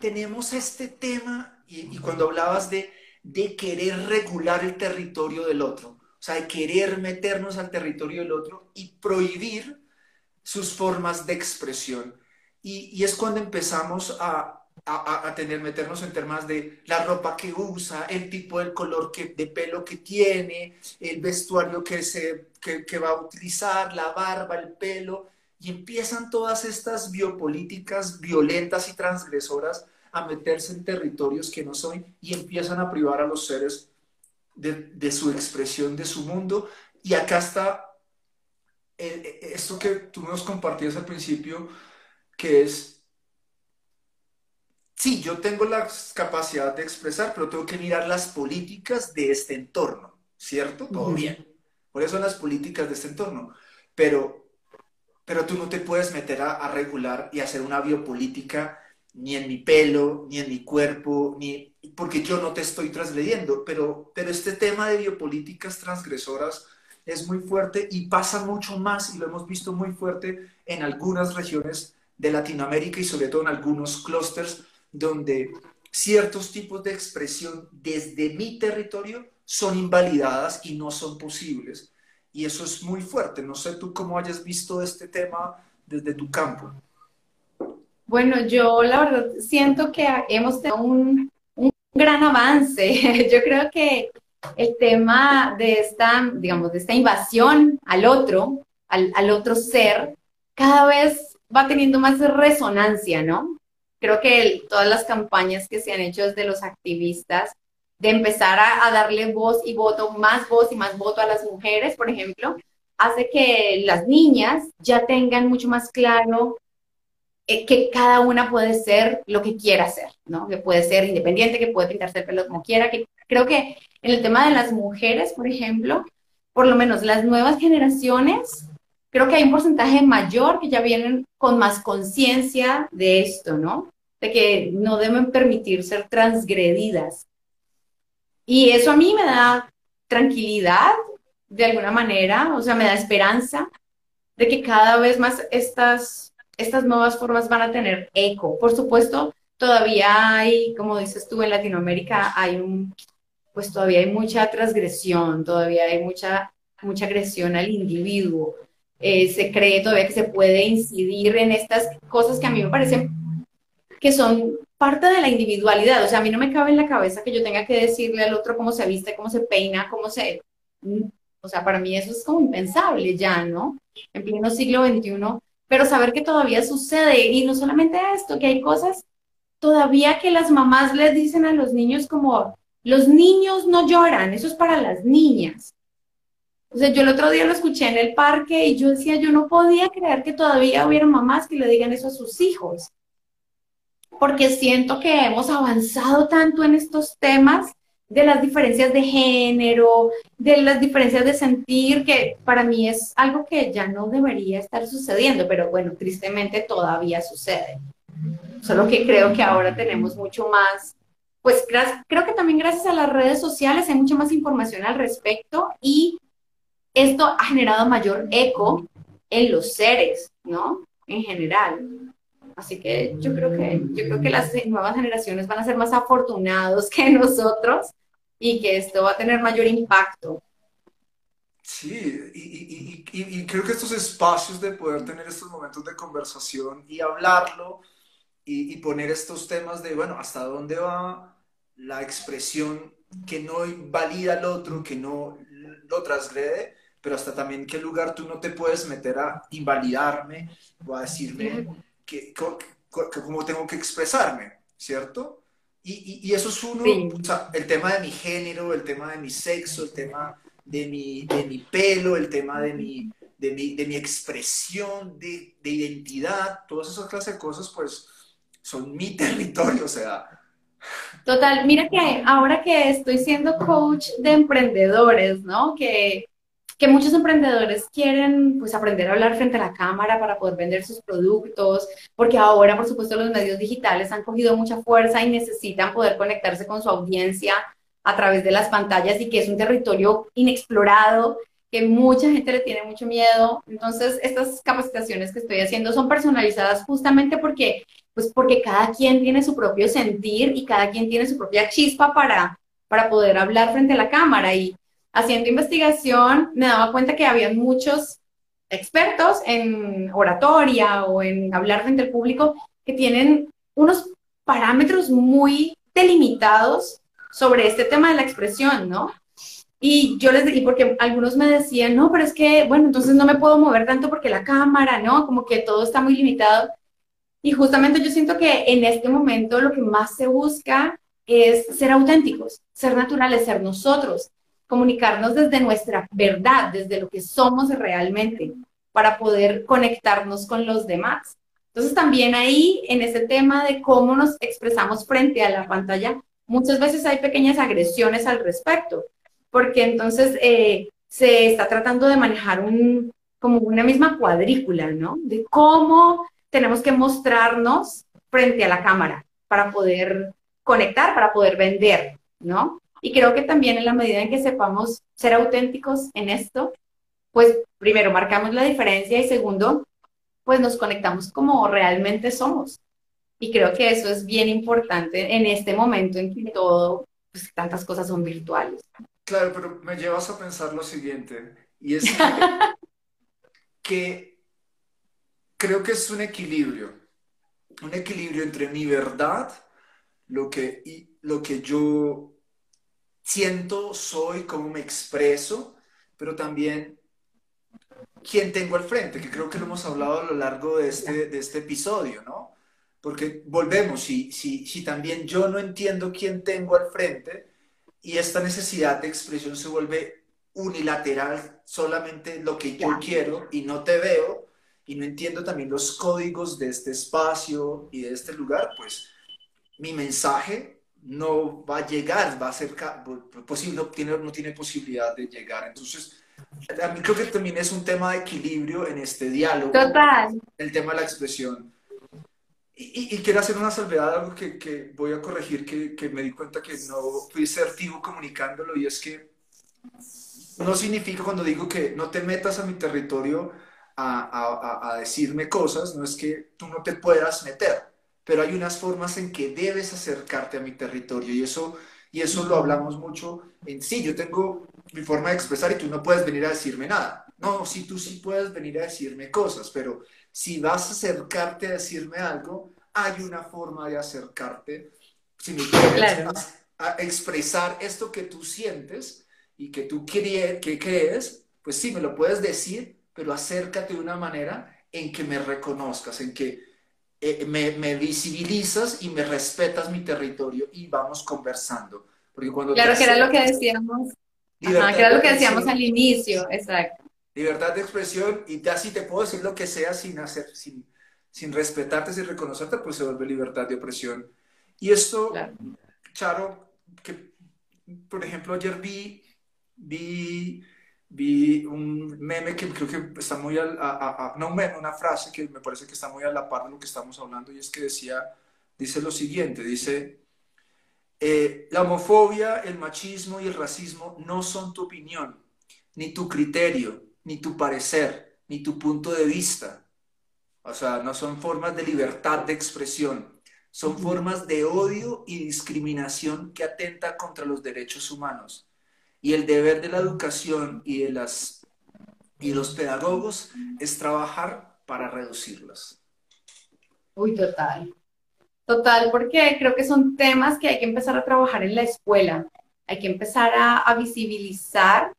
tenemos este tema, y, y cuando hablabas de, de querer regular el territorio del otro, o sea, de querer meternos al territorio del otro y prohibir sus formas de expresión. Y, es cuando empezamos a, a, tener, meternos en temas de la ropa que usa, el tipo de color que, de pelo que tiene, el vestuario que, se, que, que va a utilizar, la barba, el pelo, y empiezan todas estas biopolíticas violentas y transgresoras a meterse en territorios que no son y empiezan a privar a los seres de, su expresión, de su mundo. Y acá está eh, eh, esto que tú nos compartías al principio, que es, sí, yo tengo la capacidad de expresar, pero tengo que mirar las políticas de este entorno, ¿cierto? Todo bien. Por eso las políticas de este entorno. Pero, pero tú no te puedes meter a, a regular y hacer una biopolítica ni en mi pelo, ni en mi cuerpo, ni porque yo no te estoy transgrediendo, pero, pero este tema de biopolíticas transgresoras es muy fuerte y pasa mucho más y lo hemos visto muy fuerte en algunas regiones de Latinoamérica y sobre todo en algunos clústeres donde ciertos tipos de expresión desde mi territorio son invalidadas y no son posibles. Y eso es muy fuerte. No sé tú cómo hayas visto este tema desde tu campo. Bueno, yo la verdad siento que hemos tenido un, gran avance. Yo creo que el tema de esta, digamos, de esta invasión al otro, al, otro ser, cada vez va teniendo más resonancia, ¿no? Creo que todas las campañas que se han hecho desde los activistas de empezar a, darle voz y voto, más voz y más voto a las mujeres, por ejemplo, hace que las niñas ya tengan mucho más claro eh, que cada una puede ser lo que quiera ser, ¿no? Que puede ser independiente, que puede pintarse el pelo como quiera, que creo que en el tema de las mujeres, por ejemplo, por lo menos las nuevas generaciones, creo que hay un porcentaje mayor que ya vienen con más conciencia de esto, ¿no? De que no deben permitir ser transgredidas. Y eso a mí me da tranquilidad, de alguna manera, o sea, me da esperanza de que cada vez más estas estas nuevas formas van a tener eco. Por supuesto, todavía hay, como dices tú, en Latinoamérica hay un, pues todavía hay mucha transgresión, todavía hay mucha, mucha agresión al individuo. Eh, se cree todavía que se puede incidir en estas cosas que a mí me parecen que son parte de la individualidad. O sea, a mí no me cabe en la cabeza que yo tenga que decirle al otro cómo se viste, cómo se peina, cómo se... O sea, para mí eso es como impensable ya, ¿no? En pleno siglo XXI pero saber que todavía sucede y no solamente esto, que hay cosas todavía que las mamás les dicen a los niños como, los niños no lloran, eso es para las niñas. O sea, yo el otro día lo escuché en el parque y yo decía, yo no podía creer que todavía hubiera mamás que le digan eso a sus hijos. Porque siento que hemos avanzado tanto en estos temas de las diferencias de género, de las diferencias de sentir, que para mí es algo que ya no debería estar sucediendo, pero bueno, tristemente todavía sucede. Solo que creo que ahora tenemos mucho más, pues creo que también gracias a las redes sociales hay mucha más información al respecto y esto ha generado mayor eco en los seres, ¿no? En general. Así que yo creo que, yo creo que las nuevas generaciones van a ser más afortunados que nosotros y que esto va a tener mayor impacto. Sí, y, creo que estos espacios de poder tener estos momentos de conversación y hablarlo y, poner estos temas de, bueno, hasta dónde va la expresión que no valida al otro, que no lo transgrede, pero hasta también qué lugar tú no te puedes meter a invalidarme o a decirme que, cómo tengo que expresarme, ¿cierto? Y, y, eso es uno, o sea, el tema de mi género, el tema de mi sexo, el tema de mi, de mi pelo, el tema de mi, de mi, de mi expresión de, de, identidad, todas esas clases de cosas, pues son mi territorio, o sea. Total, mira que ahora que estoy siendo coach de emprendedores, ¿no? Que que muchos emprendedores quieren pues aprender a hablar frente a la cámara para poder vender sus productos, porque ahora por supuesto los medios digitales han cogido mucha fuerza y necesitan poder conectarse con su audiencia a través de las pantallas y que es un territorio inexplorado que mucha gente le tiene mucho miedo. Entonces, estas capacitaciones que estoy haciendo son personalizadas justamente porque pues porque cada quien tiene su propio sentir y cada quien tiene su propia chispa para para poder hablar frente a la cámara y haciendo investigación me daba cuenta que había muchos expertos en oratoria o en hablar frente al público que tienen unos parámetros muy delimitados sobre este tema de la expresión, ¿no? Y yo les dije, porque algunos me decían, no, pero es que, bueno, entonces no me puedo mover tanto porque la cámara, ¿no? Como que todo está muy limitado. Y justamente yo siento que en este momento lo que más se busca es ser auténticos, ser naturales, ser nosotros comunicarnos desde nuestra verdad, desde lo que somos realmente, para poder conectarnos con los demás. Entonces también ahí, en ese tema de cómo nos expresamos frente a la pantalla, muchas veces hay pequeñas agresiones al respecto, porque entonces eh, se está tratando de manejar un, como una misma cuadrícula, ¿no? De cómo tenemos que mostrarnos frente a la cámara para poder conectar, para poder vender, ¿no? Y creo que también en la medida en que sepamos ser auténticos en esto, pues primero marcamos la diferencia y segundo, pues nos conectamos como realmente somos. Y creo que eso es bien importante en este momento en que todo, pues tantas cosas son virtuales. Claro, pero me llevas a pensar lo siguiente, y es que creo que es un equilibrio, un equilibrio entre mi verdad, lo que, y lo que yo siento, soy, cómo me expreso, pero también quién tengo al frente, que creo que lo hemos hablado a lo largo de este, de este episodio, ¿no? Porque volvemos, si, si, si también yo no entiendo quién tengo al frente y esta necesidad de expresión se vuelve unilateral, solamente lo que yo quiero y no te veo y no entiendo también los códigos de este espacio y de este lugar, pues mi mensaje no va a llegar, va a ser posible, no tiene, no tiene posibilidad de llegar. Entonces, a mí creo que también es un tema de equilibrio en este diálogo. Total. El tema de la expresión. Y, quiero hacer una salvedad, algo que, que voy a corregir, que, que, me di cuenta que no fui asertivo comunicándolo, y es que no significa cuando digo que no te metas a mi territorio a, a, a decirme cosas, no es que tú no te puedas meter pero hay unas formas en que debes acercarte a mi territorio y eso, y eso lo hablamos mucho en sí. Yo tengo mi forma de expresar y tú no puedes venir a decirme nada. No, sí, tú sí puedes venir a decirme cosas, pero si vas a acercarte a decirme algo, hay una forma de acercarte. Si me quieres a, expresar esto que tú sientes y que tú que crees, pues sí, me lo puedes decir, pero acércate de una manera en que me reconozcas, en que eh, me, visibilizas y me respetas mi territorio y vamos conversando. Porque cuando claro, que era lo que decíamos. Ajá, que era lo que decíamos al inicio, exacto. Libertad de expresión y ya si te puedo decir lo que sea sin hacer, sin, sin respetarte, sin reconocerte, pues se vuelve libertad de opresión. Y esto, Charo, que por ejemplo, ayer vi, vi, vi un meme que creo que está muy a, a, no un meme, una frase que me parece que está muy a la par de lo que estamos hablando y es que decía, dice lo siguiente, dice, eh, la homofobia, el machismo y el racismo no son tu opinión, ni tu criterio, ni tu parecer, ni tu punto de vista. O sea, no son formas de libertad de expresión, son formas de odio y discriminación que atenta contra los derechos humanos. Y el deber de la educación y de las y los pedagogos es trabajar para reducirlas. Uy, total. Total, porque creo que son temas que hay que empezar a trabajar en la escuela. Hay que empezar a, visibilizar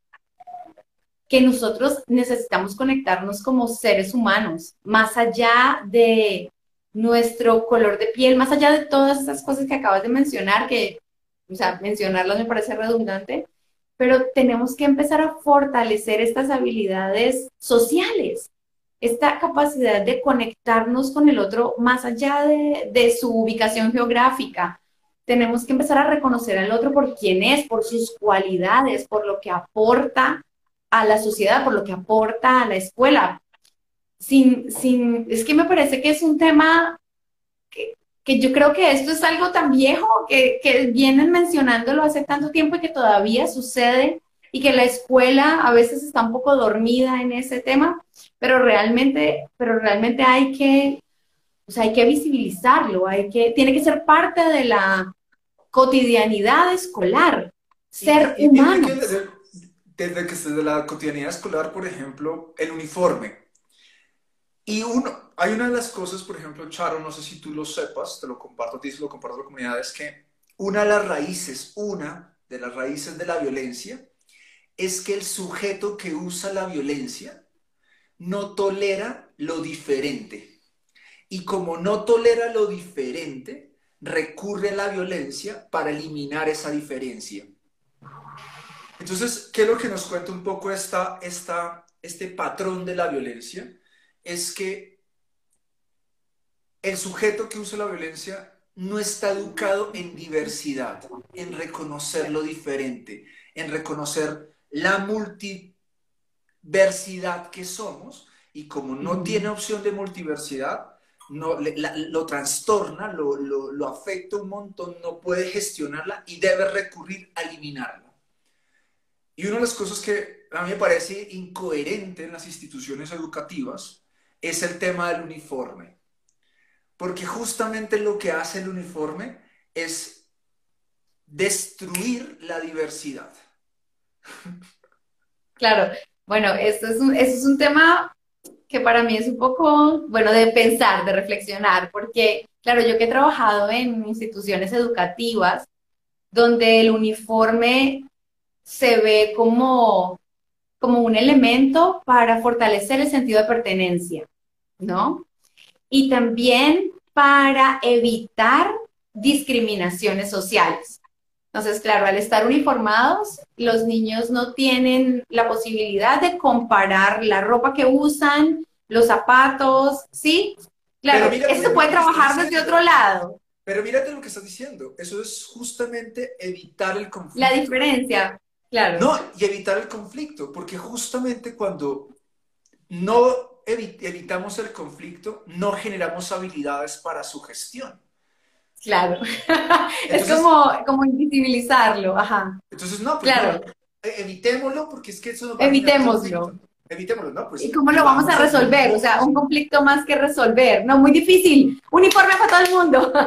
que nosotros necesitamos conectarnos como seres humanos, más allá de nuestro color de piel, más allá de todas esas cosas que acabas de mencionar, que, o sea, mencionarlas me parece redundante, pero tenemos que empezar a fortalecer estas habilidades sociales, esta capacidad de conectarnos con el otro más allá de, su ubicación geográfica. Tenemos que empezar a reconocer al otro por quién es, por sus cualidades, por lo que aporta a la sociedad, por lo que aporta a la escuela. Sin, sin, es que me parece que es un tema que, yo creo que esto es algo tan viejo que, que vienen mencionándolo hace tanto tiempo y que todavía sucede y que la escuela a veces está un poco dormida en ese tema, pero realmente, pero realmente hay que, o sea, hay que visibilizarlo, hay que, tiene que ser parte de la cotidianidad escolar, ser humano desde que desde la cotidianidad escolar, por ejemplo, el uniforme. Y uno, hay una de las cosas, por ejemplo, Charo, no sé si tú lo sepas, te lo comparto a ti, se lo comparto a la comunidad, es que una de las raíces, una de las raíces de la violencia, es que el sujeto que usa la violencia no tolera lo diferente. Y como no tolera lo diferente, recurre a la violencia para eliminar esa diferencia. Entonces, ¿qué es lo que nos cuenta un poco esta, esta, este patrón de la violencia? Es que el sujeto que usa la violencia no está educado en diversidad, en reconocer lo diferente, en reconocer la multiversidad que somos y como no tiene opción de multiversidad, no, lo trastorna, lo, lo afecta un montón, no puede gestionarla y debe recurrir a eliminarla. Y una de las cosas que a mí me parece incoherente en las instituciones educativas es el tema del uniforme. Porque justamente lo que hace el uniforme es destruir la diversidad. Claro, bueno, esto es un, es un tema que para mí es un poco, bueno, de pensar, de reflexionar, porque, claro, yo que he trabajado en instituciones educativas donde el uniforme se ve como, como un elemento para fortalecer el sentido de pertenencia, ¿no? Y también para evitar discriminaciones sociales. Entonces, claro, al estar uniformados, los niños no tienen la posibilidad de comparar la ropa que usan, los zapatos, ¿sí? Claro, esto puede trabajar desde otro lado. Pero mírate lo que estás diciendo, eso es justamente evitar el conflicto. La diferencia, no, y evitar el conflicto, porque justamente cuando no evitamos el conflicto, no generamos habilidades para su gestión. Claro. es como, como invisibilizarlo, ajá. Entonces, no, pues claro. E-, evitémoslo porque es que eso no va Evitémoslo evitémoslo, ¿no? Pues, ¿Y cómo lo vamos a resolver? O sea, un conflicto más que resolver. No, muy difícil. Uniforme para todo el mundo.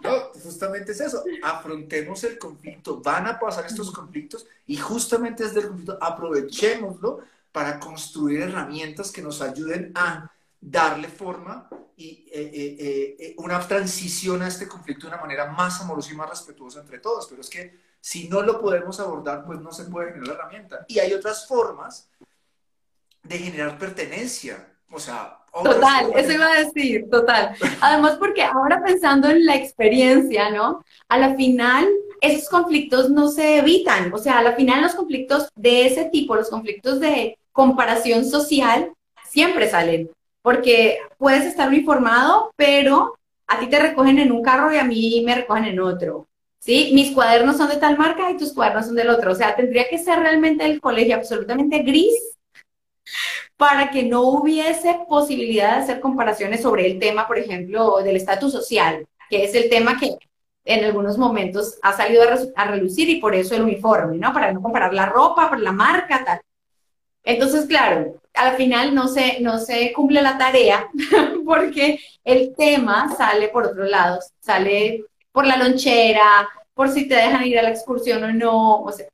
No, justamente es eso. Afrontemos el conflicto. Van a pasar estos conflictos y justamente desde el conflicto aprovechémoslo para construir herramientas que nos ayuden a darle forma y eh, eh, eh, una transición a este conflicto de una manera más amorosa y más respetuosa entre todos. Pero es que si no lo podemos abordar, pues no se puede generar la herramienta. Y hay otras formas de generar pertenencia. O sea, Total, eso iba a decir, total. Además, porque ahora pensando en la experiencia, ¿no? A la final, esos conflictos no se evitan. O sea, a la final los conflictos de ese tipo, los conflictos de comparación social, siempre salen. Porque puedes estar uniformado, pero a ti te recogen en un carro y a mí me recogen en otro. ¿sí? Mis cuadernos son de tal marca y tus cuadernos son del otro. O sea, tendría que ser realmente el colegio absolutamente gris para que no hubiese posibilidad de hacer comparaciones sobre el tema, por ejemplo, del estatus social, que es el tema que en algunos momentos ha salido a, relucir y por eso el uniforme, ¿no? Para no comparar la ropa, la marca, tal. Entonces, claro, al final no se, no se cumple la tarea porque el tema sale por otros lados, sale por la lonchera, por si te dejan ir a la excursión o no, o sea,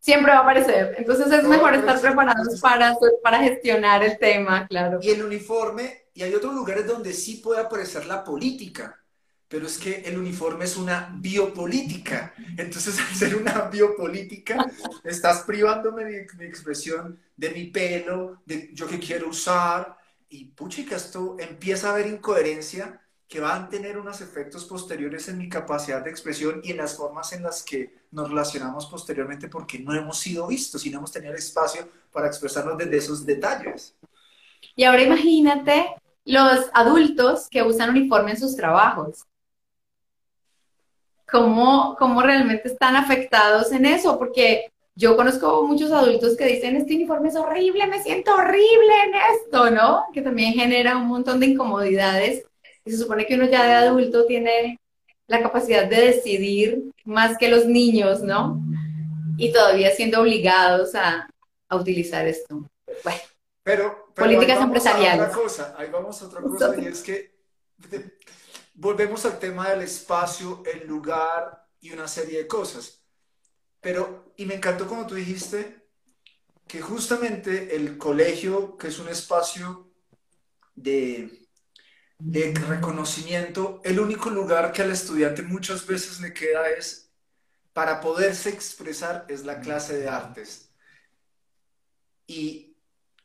siempre va a aparecer. Entonces es mejor estar preparados para, para gestionar el tema, claro. Y el uniforme, y hay otros lugares donde sí puede aparecer la política, pero es que el uniforme es una biopolítica. Entonces, al ser una biopolítica, estás privándome de mi expresión, de mi pelo, de yo que quiero usar, y puchica, esto empieza a haber incoherencia que van a tener unos efectos posteriores en mi capacidad de expresión y en las formas en las que nos relacionamos posteriormente porque no hemos sido vistos y no hemos tenido espacio para expresarnos desde esos detalles. Y ahora imagínate los adultos que usan uniforme en sus trabajos. ¿Cómo, ¿Cómo realmente están afectados en eso? Porque yo conozco muchos adultos que dicen, este uniforme es horrible, me siento horrible en esto, ¿no? Que también genera un montón de incomodidades y se supone que uno ya de adulto tiene la capacidad de decidir más que los niños, ¿no? Y todavía siendo obligados a, utilizar esto. Bueno. Pero, políticas empresariales. otra cosa, ahí vamos a otra cosa, y es que volvemos al tema del espacio, el lugar y una serie de cosas. Pero, y me encantó como tú dijiste, que justamente el colegio, que es un espacio de, de reconocimiento, el único lugar que al estudiante muchas veces le queda es, para poderse expresar, es la clase de artes. Y,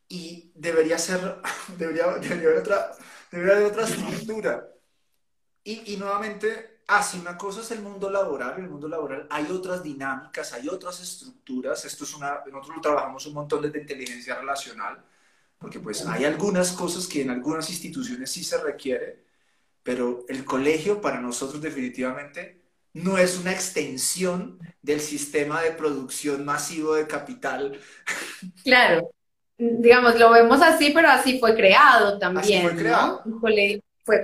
y debería ser, debería, debería, haber otra, debería haber otra estructura. Y, y nuevamente, así ah, una cosa es el mundo laboral, en el mundo laboral hay otras dinámicas, hay otras estructuras, esto es una, nosotros trabajamos un montón desde inteligencia relacional, porque pues hay algunas cosas que en algunas instituciones sí se requiere, pero el colegio para nosotros definitivamente no es una extensión del sistema de producción masivo de capital. Claro, digamos, lo vemos así, pero así fue creado también. Así fue creado.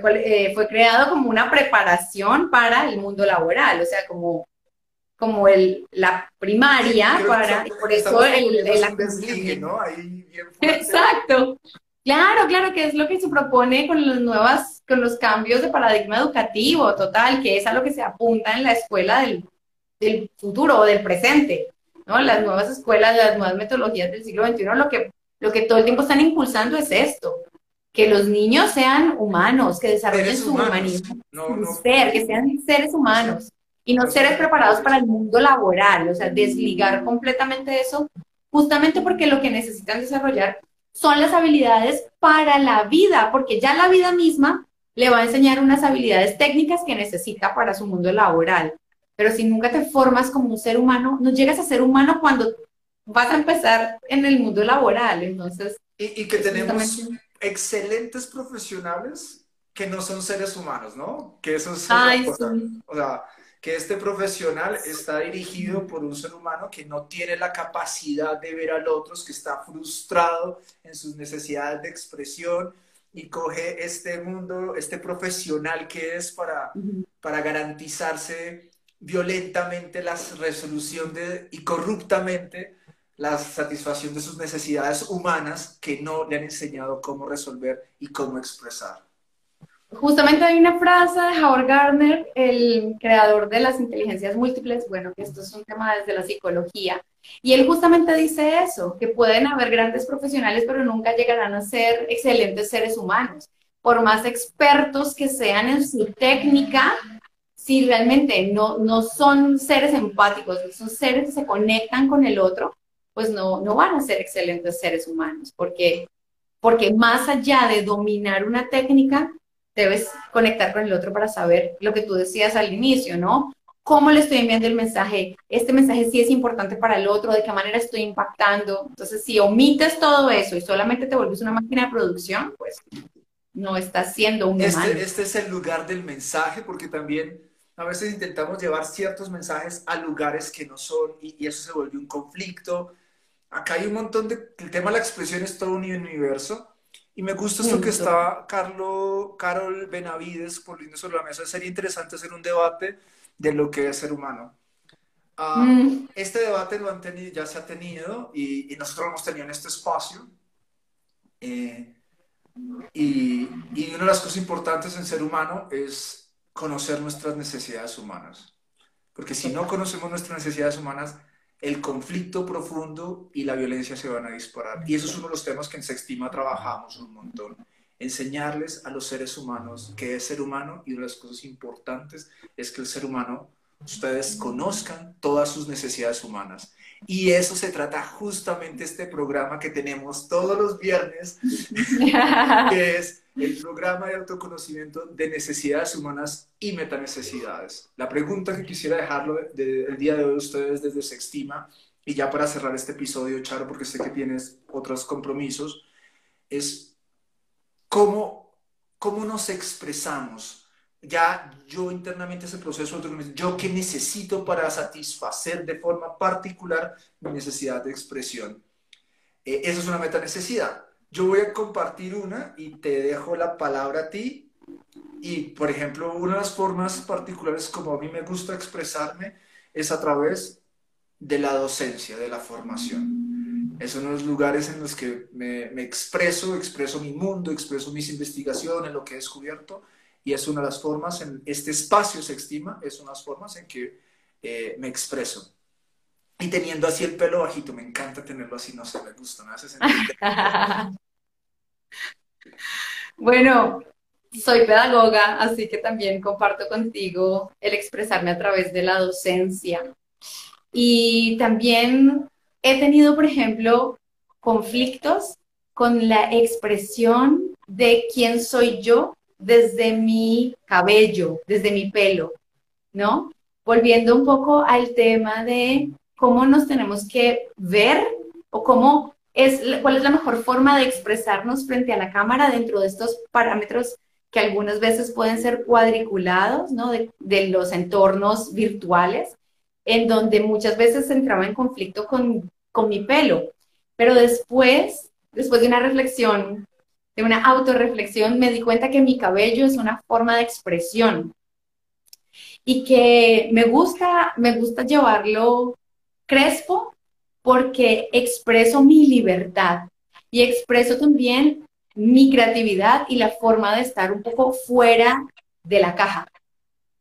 Fue, eh, fue creado como una preparación para el mundo laboral, o sea, como como el, la primaria para, por eso el, el, ¿no? Ahí Exacto. Claro, claro, que es lo que se propone con las nuevas, con los cambios de paradigma educativo, total, que es a lo que se apunta en la escuela del, del futuro o del presente, ¿no? Las nuevas escuelas, las nuevas metodologías del siglo XXI, lo que, lo que todo el tiempo están impulsando es esto, que los niños sean humanos, que desarrollen su humanismo, ser, que sean seres humanos y no seres preparados para el mundo laboral, o sea, desligar completamente eso, justamente porque lo que necesitan desarrollar son las habilidades para la vida, porque ya la vida misma le va a enseñar unas habilidades técnicas que necesita para su mundo laboral. Pero si nunca te formas como un ser humano, no llegas a ser humano cuando vas a empezar en el mundo laboral. Entonces. Y, que tenemos excelentes profesionales que no son seres humanos, ¿no? Que eso es. Ay, O sea, que este profesional está dirigido por un ser humano que no tiene la capacidad de ver al otro, que está frustrado en sus necesidades de expresión y coge este mundo, este profesional que es para, para garantizarse violentamente la resolución de, y corruptamente la satisfacción de sus necesidades humanas que no le han enseñado cómo resolver y cómo expresar. Justamente hay una frase de Howard Gardner, el creador de las inteligencias múltiples, bueno, que esto es un tema desde la psicología, y él justamente dice eso, que pueden haber grandes profesionales, pero nunca llegarán a ser excelentes seres humanos. Por más expertos que sean en su técnica, si realmente no, no son seres empáticos, son seres que se conectan con el otro, pues no, no van a ser excelentes seres humanos, porque, porque más allá de dominar una técnica, debes conectar con el otro para saber lo que tú decías al inicio, ¿no? ¿Cómo le estoy enviando el mensaje? Este mensaje sí es importante para el otro, de qué manera estoy impactando. Entonces, si omites todo eso y solamente te vuelves una máquina de producción, pues no estás siendo un este, Este es el lugar del mensaje, porque también a veces intentamos llevar ciertos mensajes a lugares que no son y, eso se vuelve un conflicto. Acá hay un montón de... El tema de la expresión es todo un universo. Y me gusta esto que está Carlo, Carol Benavides poniendo sobre la mesa. Sería interesante hacer un debate de lo que es ser humano. Ah, mm. Este debate lo han tenido, ya se ha tenido y, nosotros lo hemos tenido en este espacio. Eh, y, y, una de las cosas importantes en ser humano es conocer nuestras necesidades humanas. Porque si no conocemos nuestras necesidades humanas, el conflicto profundo y la violencia se van a disparar. Y eso es uno de los temas que en Sextima trabajamos un montón. Enseñarles a los seres humanos qué es ser humano y una de las cosas importantes es que el ser humano ustedes conozcan todas sus necesidades humanas. Y eso se trata justamente este programa que tenemos todos los viernes, que es el programa de autoconocimiento de necesidades humanas y metanecesidades. La pregunta que quisiera dejarlo el día de hoy a ustedes desde Sextima, y ya para cerrar este episodio, Charo, porque sé que tienes otros compromisos, es cómo, cómo nos expresamos ya yo internamente ese proceso, yo qué necesito para satisfacer de forma particular mi necesidad de expresión. Eh, esa es una meta necesidad. Yo voy a compartir una y te dejo la palabra a ti. Y, por ejemplo, una de las formas particulares como a mí me gusta expresarme es a través de la docencia, de la formación. Es uno de los lugares en los que me, me expreso, expreso mi mundo, expreso mis investigaciones, lo que he descubierto y es una de las formas, en este espacio se estima, es una de las formas en que eh, me expreso. Y teniendo así el pelo bajito, me encanta tenerlo así, no sé, me gusta, me hace sentir. bueno, soy pedagoga, así que también comparto contigo el expresarme a través de la docencia. Y también he tenido, por ejemplo, conflictos con la expresión de quién soy yo desde mi cabello, desde mi pelo, ¿no? Volviendo un poco al tema de cómo nos tenemos que ver o cómo es, cuál es la mejor forma de expresarnos frente a la cámara dentro de estos parámetros que algunas veces pueden ser cuadriculados, ¿no? De, los entornos virtuales, en donde muchas veces entraba en conflicto con, con mi pelo. Pero después, después de una reflexión de una autorreflexión, me di cuenta que mi cabello es una forma de expresión y que me gusta, me gusta llevarlo crespo porque expreso mi libertad y expreso también mi creatividad y la forma de estar un poco fuera de la caja,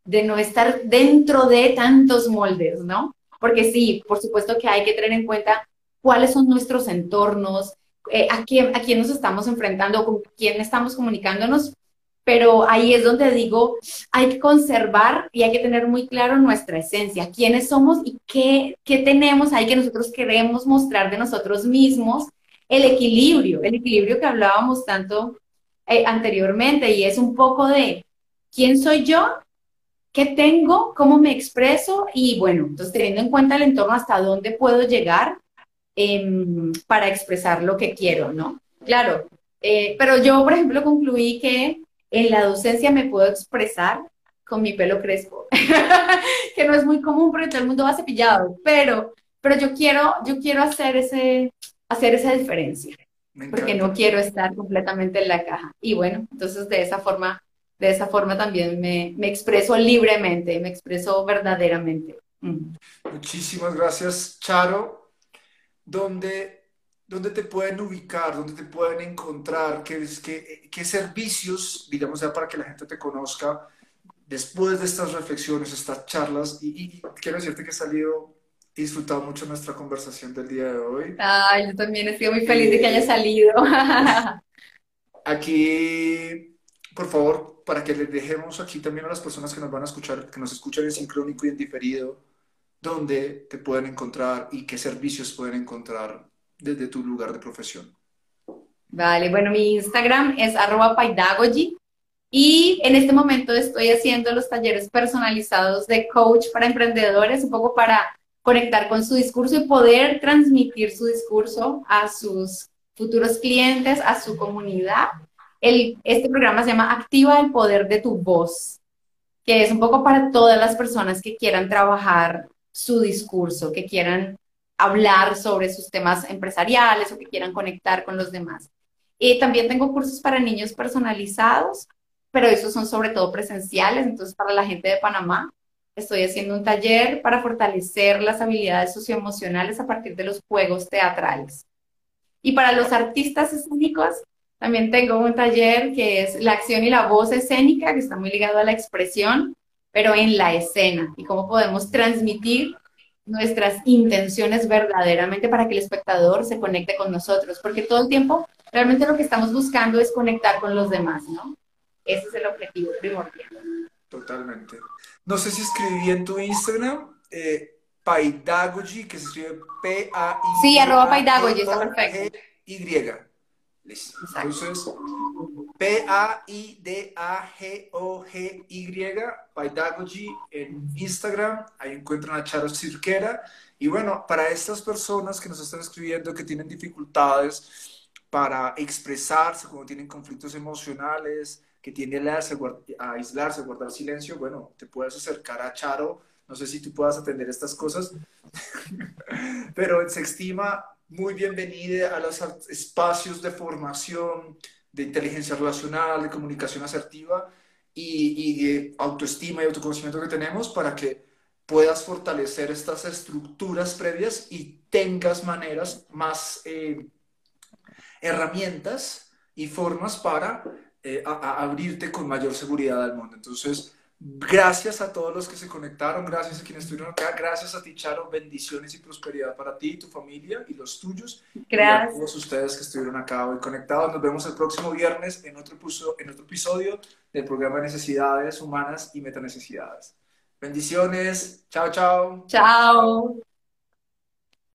de no estar dentro de tantos moldes, ¿no? Porque sí, por supuesto que hay que tener en cuenta cuáles son nuestros entornos, eh, a, quién, a quién nos estamos enfrentando, con quién estamos comunicándonos, pero ahí es donde digo, hay que conservar y hay que tener muy claro nuestra esencia, quiénes somos y qué, qué tenemos ahí que nosotros queremos mostrar de nosotros mismos, el equilibrio, el equilibrio que hablábamos tanto eh, anteriormente y es un poco de quién soy yo, qué tengo, cómo me expreso y bueno, entonces teniendo en cuenta el entorno hasta dónde puedo llegar Em, para expresar lo que quiero, ¿no? Claro, eh, pero yo, por ejemplo, concluí que en la docencia me puedo expresar con mi pelo crespo, que no es muy común porque todo el mundo va cepillado, pero, pero yo quiero, yo quiero hacer ese, hacer esa diferencia, porque no quiero estar completamente en la caja. Y bueno, entonces de esa forma, de esa forma también me, me expreso libremente, me expreso verdaderamente. Mm. Muchísimas gracias, Charo donde, donde te pueden ubicar, donde te pueden encontrar, qué, qué, qué servicios, digamos, ya para que la gente te conozca después de estas reflexiones, estas charlas. Y, quiero decirte que he salido, he disfrutado mucho nuestra conversación del día de hoy. Ay, yo también he sido muy feliz de que haya salido. aquí, por favor, para que les dejemos aquí también a las personas que nos van a escuchar, que nos escuchan en sincrónico y en diferido, dónde te pueden encontrar y qué servicios pueden encontrar desde tu lugar de profesión. Vale, bueno, mi Instagram es arroba paidagogy y en este momento estoy haciendo los talleres personalizados de coach para emprendedores, un poco para conectar con su discurso y poder transmitir su discurso a sus futuros clientes, a su comunidad. El, este programa se llama Activa el poder de tu voz. que es un poco para todas las personas que quieran trabajar su discurso, que quieran hablar sobre sus temas empresariales o que quieran conectar con los demás. Y también tengo cursos para niños personalizados, pero esos son sobre todo presenciales, entonces para la gente de Panamá estoy haciendo un taller para fortalecer las habilidades socioemocionales a partir de los juegos teatrales. Y para los artistas escénicos, también tengo un taller que es la acción y la voz escénica, que está muy ligado a la expresión, pero en la escena y cómo podemos transmitir nuestras intenciones verdaderamente para que el espectador se conecte con nosotros, porque todo el tiempo realmente lo que estamos buscando es conectar con los demás, ¿no? Ese es el objetivo primordial. Totalmente. No sé si escribí en tu Instagram, eh, Paidagogy, que se escribe P-A-I. Sí, arroba Paidagogy, está perfecto. Y. Listo. Entonces, P-A-I-D-A-G-O-G-Y, Paidagogy en Instagram. Ahí encuentran a Charo Cirquera. Y bueno, para estas personas que nos están escribiendo que tienen dificultades para expresarse, cuando tienen conflictos emocionales, que tienden a aislarse, a guardar silencio, bueno, te puedes acercar a Charo. No sé si tú puedas atender estas cosas, pero se estima muy bienvenida a los espacios de formación, de inteligencia relacional, de comunicación asertiva y, de autoestima y autoconocimiento que tenemos para que puedas fortalecer estas estructuras previas y tengas maneras más eh, herramientas y formas para eh, abrirte con mayor seguridad al mundo. Entonces, Gracias a todos los que se conectaron, gracias a quienes estuvieron acá, gracias a ti, Charo, bendiciones y prosperidad para ti, tu familia y los tuyos. Gracias. a todos ustedes que estuvieron acá hoy conectados. Nos vemos el próximo viernes en otro, en otro episodio del programa de Necesidades Humanas y Metanecesidades. Bendiciones. Chao, chao. Chao.